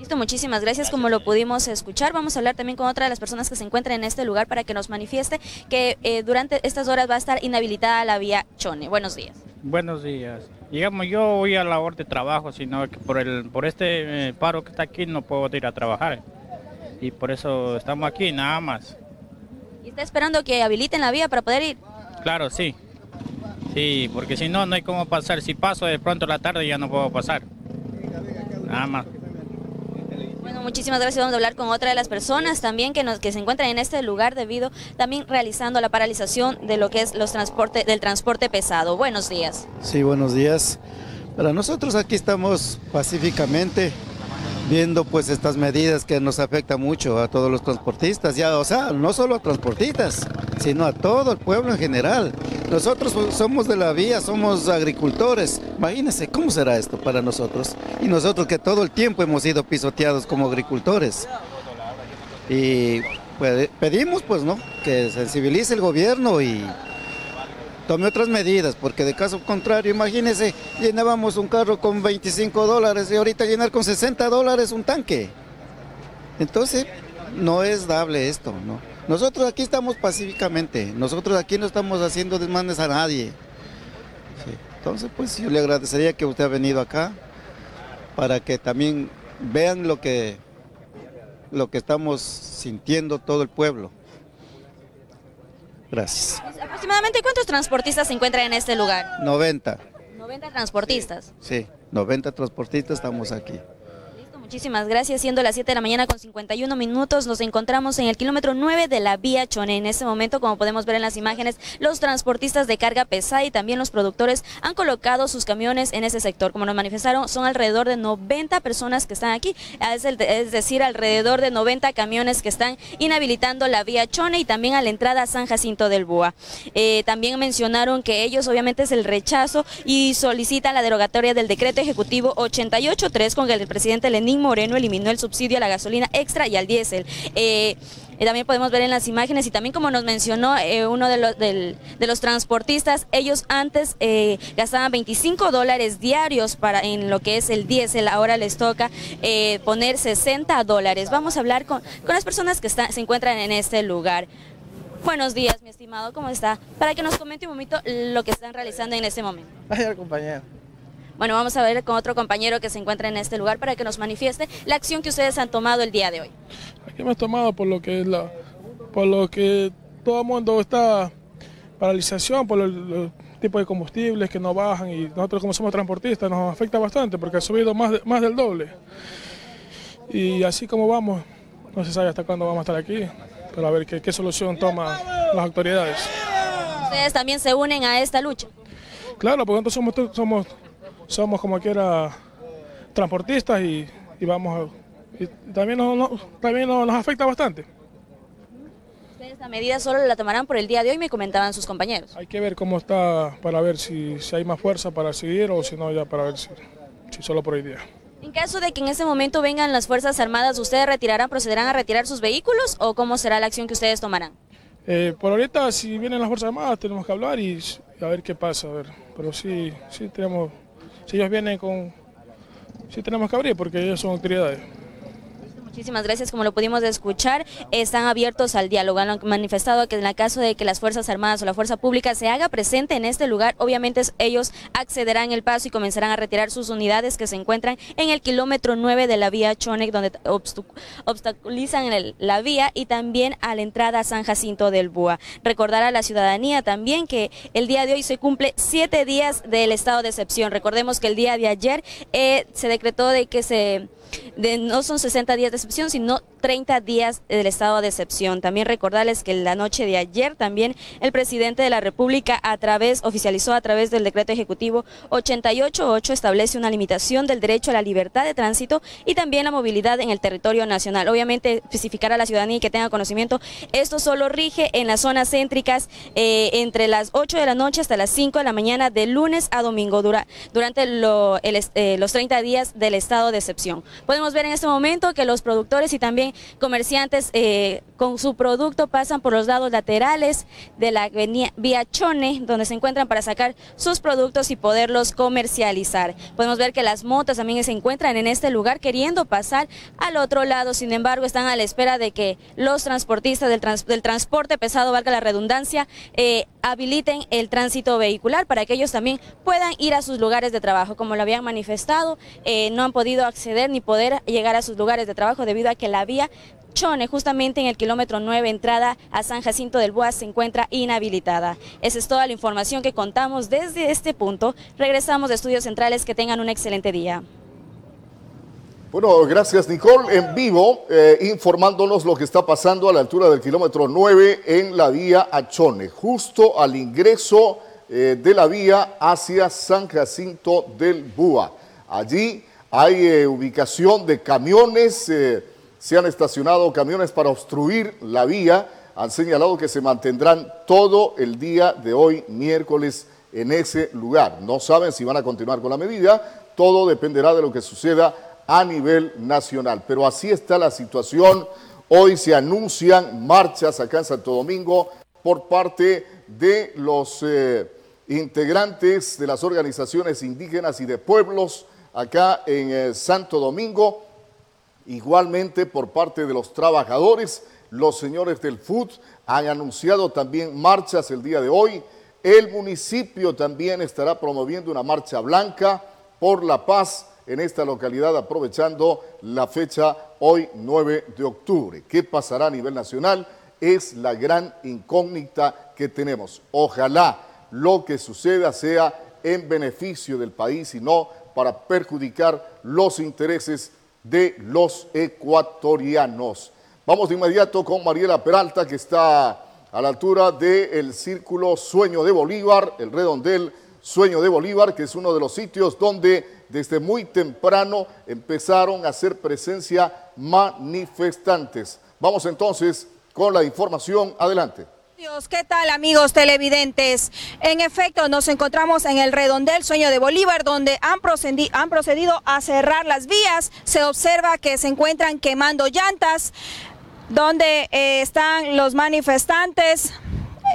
Speaker 4: Listo, muchísimas gracias. Como lo pudimos escuchar, vamos a hablar también con otra de las personas que se encuentran en este lugar para que nos manifieste que eh, durante estas horas va a estar inhabilitada la vía Chone. Buenos días.
Speaker 40: Buenos días. Digamos, yo voy a labor de trabajo, sino que por, el, por este eh, paro que está aquí no puedo ir a trabajar. Y por eso estamos aquí, nada más.
Speaker 4: ¿Y está esperando que habiliten la vía para poder ir?
Speaker 40: Claro, sí. Sí, porque si no, no hay cómo pasar. Si paso de pronto la tarde ya no puedo pasar. Nada más.
Speaker 4: Muchísimas gracias. Vamos a hablar con otra de las personas también que se encuentran en este lugar debido también realizando la paralización de lo que es los transporte, del transporte pesado. Buenos días.
Speaker 41: Sí, buenos días. Para nosotros aquí estamos pacíficamente viendo pues estas medidas que nos afectan mucho a todos los transportistas, ya, o sea, no solo a transportistas, sino a todo el pueblo en general. Nosotros pues, somos de la vía, somos agricultores. Imagínense cómo será esto para nosotros. Y nosotros que todo el tiempo hemos sido pisoteados como agricultores. Y pues, pedimos pues no, que sensibilice el gobierno y tome otras medidas, porque de caso contrario, imagínense, llenábamos un carro con 25 dólares y ahorita llenar con 60 dólares un tanque. Entonces, no es dable esto, ¿no? Nosotros aquí estamos pacíficamente, nosotros aquí no estamos haciendo desmanes a nadie. Sí. Entonces, pues yo le agradecería que usted ha venido acá para que también vean lo que, lo que estamos sintiendo todo el pueblo. Gracias.
Speaker 4: Aproximadamente cuántos transportistas se encuentran en este lugar?
Speaker 41: 90,
Speaker 4: 90 transportistas.
Speaker 41: sí, 90 transportistas estamos aquí.
Speaker 4: Muchísimas gracias. Siendo las 7 de la mañana con 51 minutos, nos encontramos en el kilómetro 9 de la vía Chone. En este momento, como podemos ver en las imágenes, los transportistas de carga pesada y también los productores han colocado sus camiones en ese sector. Como nos manifestaron, son alrededor de 90 personas que están aquí, es, decir, alrededor de 90 camiones que están inhabilitando la vía Chone y también a la entrada a San Jacinto del Búa. Eh, también mencionaron que ellos obviamente es el rechazo y solicitan la derogatoria del decreto ejecutivo 88.3 con el presidente Lenín Moreno eliminó el subsidio a la gasolina extra y al diésel. Eh, eh, también podemos ver en las imágenes y también como nos mencionó eh, uno de los, del- de los transportistas, ellos antes gastaban 25 dólares diarios para en lo que es el diésel, ahora les toca poner 60 dólares. Vamos a hablar con, con las personas que se encuentran en este lugar. Buenos días, mi estimado, ¿cómo está? Para que nos comente un momento lo que están realizando en este momento.
Speaker 42: Vaya compañero.
Speaker 4: Bueno, vamos a ver con otro compañero que se encuentra en este lugar para que nos manifieste la acción que ustedes han tomado el día de hoy.
Speaker 43: Aquí hemos tomado por lo que es la, por lo que todo el mundo está paralización por los tipos de combustibles que no bajan y nosotros como somos transportistas nos afecta bastante porque ha subido más, de- más del doble. Y así como vamos, no se sabe hasta cuándo vamos a estar aquí, pero a ver qué, qué solución toman las autoridades.
Speaker 4: Ustedes también se unen a esta lucha.
Speaker 43: Claro, porque nosotros somos, somos, somos como quiera transportistas y, y vamos a- y también, nos, nos- también nos, nos afecta bastante.
Speaker 4: Ustedes esta medida solo la tomarán por el día de hoy, me comentaban sus compañeros.
Speaker 43: Hay que ver cómo está para ver si, si hay más fuerza para seguir o si no ya para ver si, si solo por hoy día.
Speaker 4: En caso de que en ese momento vengan las Fuerzas Armadas, ¿ustedes retirarán, procederán a retirar sus vehículos o cómo será la acción que ustedes tomarán?
Speaker 43: Eh, por ahorita si vienen las Fuerzas Armadas tenemos que hablar y, a ver qué pasa, a ver. Pero sí, sí tenemos, si ellos vienen con, sí tenemos que abrir porque ellos son autoridades.
Speaker 4: Muchísimas gracias, como lo pudimos escuchar, están abiertos al diálogo. Han manifestado que en el caso de que las Fuerzas Armadas o la Fuerza Pública se haga presente en este lugar, obviamente ellos accederán el paso y comenzarán a retirar sus unidades que se encuentran en el kilómetro 9 de la vía Chonek, donde obstaculizan la vía y también a la entrada a San Jacinto del Búa. Recordar a la ciudadanía también que el día de hoy se cumple siete días del estado de excepción. Recordemos que el día de ayer eh, se decretó de que se no son 60 días de excepción, sino 30 días del estado de excepción. También recordarles que la noche de ayer también el presidente de la República a través oficializó a través del decreto ejecutivo 888 establece una limitación del derecho a la libertad de tránsito y también la movilidad en el territorio nacional. Obviamente especificar a la ciudadanía y que tenga conocimiento, esto solo rige en las zonas céntricas eh, entre las 8 de la noche hasta las 5 de la mañana de lunes a domingo dura, durante eh, los 30 días del estado de excepción. Podemos ver en este momento que los productores y también comerciantes eh, con su producto pasan por los lados laterales de la vía Chone, donde se encuentran para sacar sus productos y poderlos comercializar. Podemos ver que las motos también se encuentran en este lugar queriendo pasar al otro lado, sin embargo están a la espera de que los transportistas del, del transporte pesado, valga la redundancia, eh, habiliten el tránsito vehicular para que ellos también puedan ir a sus lugares de trabajo. Como lo habían manifestado, eh, no han podido acceder ni poder llegar a sus lugares de trabajo debido a que la vía Chone, justamente en el kilómetro 9, entrada a San Jacinto del Boas, se encuentra inhabilitada. Esa es toda la información que contamos desde este punto. Regresamos de Estudios Centrales. Que tengan un excelente día.
Speaker 3: Bueno, gracias Nicole. En vivo, eh, informándonos lo que está pasando a la altura del kilómetro 9 en la vía Achone, justo al ingreso eh, de la vía hacia San Jacinto del Búa. Allí hay eh, ubicación de camiones, se han estacionado camiones para obstruir la vía, han señalado que se mantendrán todo el día de hoy, miércoles, en ese lugar. No saben si van a continuar con la medida, todo dependerá de lo que suceda a nivel nacional. Pero así está la situación. Hoy se anuncian marchas acá en Santo Domingo por parte de los eh, integrantes de las organizaciones indígenas y de pueblos acá en eh, Santo Domingo. Igualmente por parte de los trabajadores, los señores del FUD han anunciado también marchas el día de hoy. El municipio también estará promoviendo una marcha blanca por la paz en esta localidad, aprovechando la fecha hoy 9 de octubre. ¿Qué pasará a nivel nacional? Es la gran incógnita que tenemos. Ojalá lo que suceda sea en beneficio del país y no para perjudicar los intereses de los ecuatorianos. Vamos de inmediato con Mariela Peralta, que está a la altura del Círculo Sueño de Bolívar, el redondel Sueño de Bolívar, que es uno de los sitios donde desde muy temprano empezaron a hacer presencia manifestantes. Vamos entonces con la información. Adelante.
Speaker 5: ¿Qué tal amigos televidentes? En efecto, nos encontramos en el redondel Sueño de Bolívar, donde han, procedido a cerrar las vías. Se observa que se encuentran quemando llantas, donde eh, están los manifestantes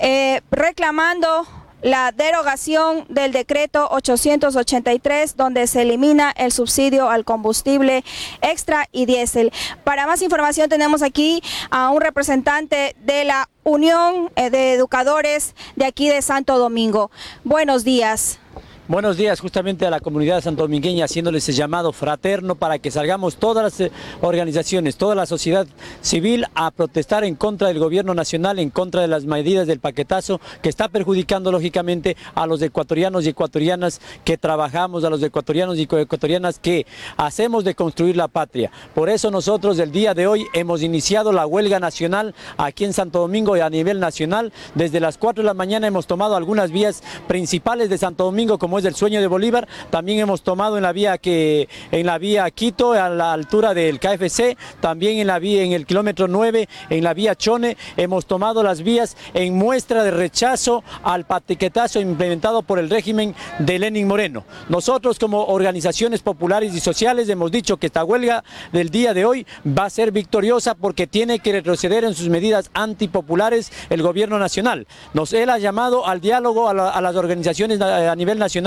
Speaker 5: eh, reclamando la derogación del decreto 883 donde se elimina el subsidio al combustible extra y diésel. Para más información tenemos aquí a un representante de la Unión eh, de Educadores de aquí de Santo Domingo. Buenos días.
Speaker 44: Buenos días justamente a la comunidad santodomingueña haciéndole ese llamado fraterno para que salgamos todas las eh, organizaciones, toda la sociedad civil a protestar en contra del gobierno nacional, en contra de las medidas del paquetazo que está perjudicando lógicamente a los ecuatorianos y ecuatorianas que trabajamos, a los ecuatorianos y ecuatorianas que hacemos de construir la patria. Por eso nosotros el día de hoy hemos iniciado la huelga nacional aquí en Santo Domingo y a nivel nacional. Desde las 4 de la mañana hemos tomado algunas vías principales de Santo Domingo como es del sueño de Bolívar. También hemos tomado en la vía que en la vía Quito a la altura del KFC, también en la vía en el kilómetro 9 en la vía Chone hemos tomado las vías en muestra de rechazo al patiquetazo implementado por el régimen de Lenin Moreno. Nosotros como organizaciones populares y sociales hemos dicho que esta huelga del día de hoy va a ser victoriosa porque tiene que retroceder en sus medidas antipopulares el gobierno nacional. Nos él ha llamado al diálogo a las organizaciones a nivel nacional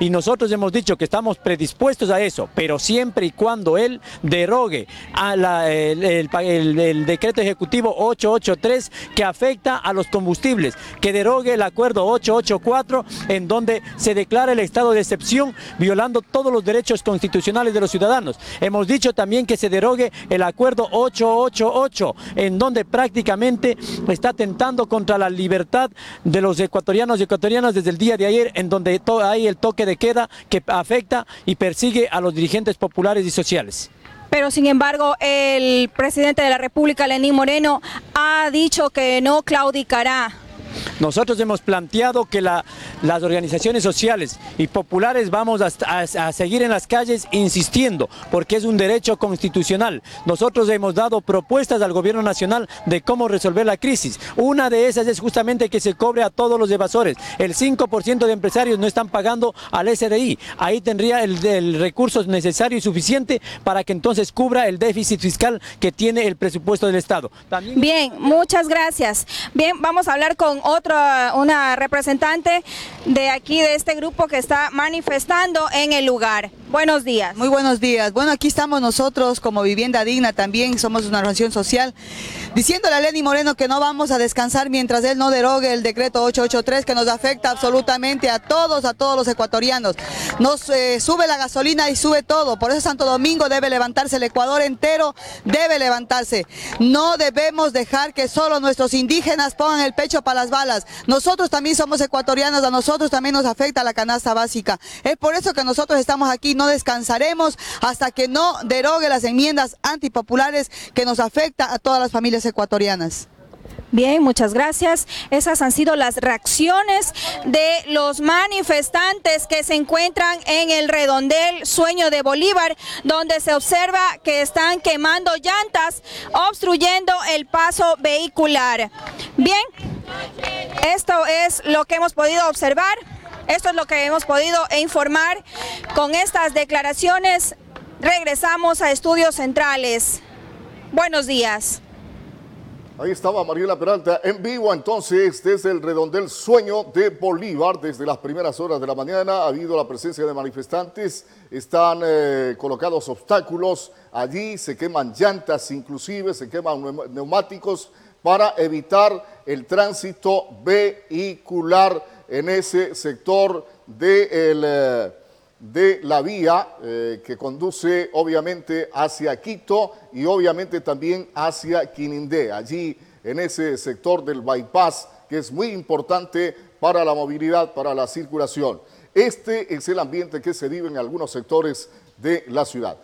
Speaker 44: y nosotros hemos dicho que estamos predispuestos a eso, pero siempre y cuando él derogue el, decreto ejecutivo 883 que afecta a los combustibles, que derogue el acuerdo 884 en donde se declara el estado de excepción violando todos los derechos constitucionales de los ciudadanos. Hemos dicho también que se derogue el acuerdo 888 en donde prácticamente está atentando contra la libertad de los ecuatorianos y ecuatorianas desde el día de ayer en donde hay el toque de queda que afecta y persigue a los dirigentes populares y sociales.
Speaker 5: Pero sin embargo, el presidente de la República, Lenín Moreno, ha dicho que no claudicará
Speaker 44: nosotros hemos planteado que las organizaciones sociales y populares vamos a, seguir en las calles insistiendo, porque es un derecho constitucional. Nosotros hemos dado propuestas al gobierno nacional de cómo resolver la crisis. Una de esas es justamente que se cobre a todos los evasores. El 5% de empresarios no están pagando al SDI. Ahí tendría el, el recurso necesario y suficiente para que entonces cubra el déficit fiscal que tiene el presupuesto del Estado.
Speaker 5: Bien, muchas gracias. Bien, vamos a hablar con otra, una representante de aquí, de este grupo que está manifestando en el lugar. Buenos días.
Speaker 45: Muy buenos días. Bueno, aquí estamos nosotros como Vivienda Digna también, somos una organización social, diciéndole a Lenny Moreno que no vamos a descansar mientras él no derogue el decreto 883 que nos afecta absolutamente a todos, a todos los ecuatorianos. Nos eh, sube la gasolina y sube todo, por eso Santo Domingo debe levantarse, el Ecuador entero debe levantarse. No debemos dejar que solo nuestros indígenas pongan el pecho para las balas. Nosotros también somos ecuatorianos, a nosotros también nos afecta la canasta básica. Es por eso que nosotros estamos aquí no descansaremos hasta que no derogue las enmiendas antipopulares que nos afecta a todas las familias ecuatorianas.
Speaker 5: Bien, muchas gracias. Esas han sido las reacciones de los manifestantes que se encuentran en el redondel Sueño de Bolívar, donde se observa que están quemando llantas, obstruyendo el paso vehicular. Bien, esto es lo que hemos podido observar. Esto es lo que hemos podido informar con estas declaraciones. Regresamos a estudios centrales. Buenos días.
Speaker 3: Ahí estaba Mariela Peralta en vivo entonces desde el redondel Sueño de Bolívar. Desde las primeras horas de la mañana ha habido la presencia de manifestantes, están eh, colocados obstáculos allí, se queman llantas inclusive, se queman neumáticos para evitar el tránsito vehicular en ese sector de, eh, de la vía eh, que conduce obviamente hacia Quito y obviamente también hacia Quinindé, allí en ese sector del bypass que es muy importante para la movilidad, para la circulación. Este es el ambiente que se vive en algunos sectores de la ciudad.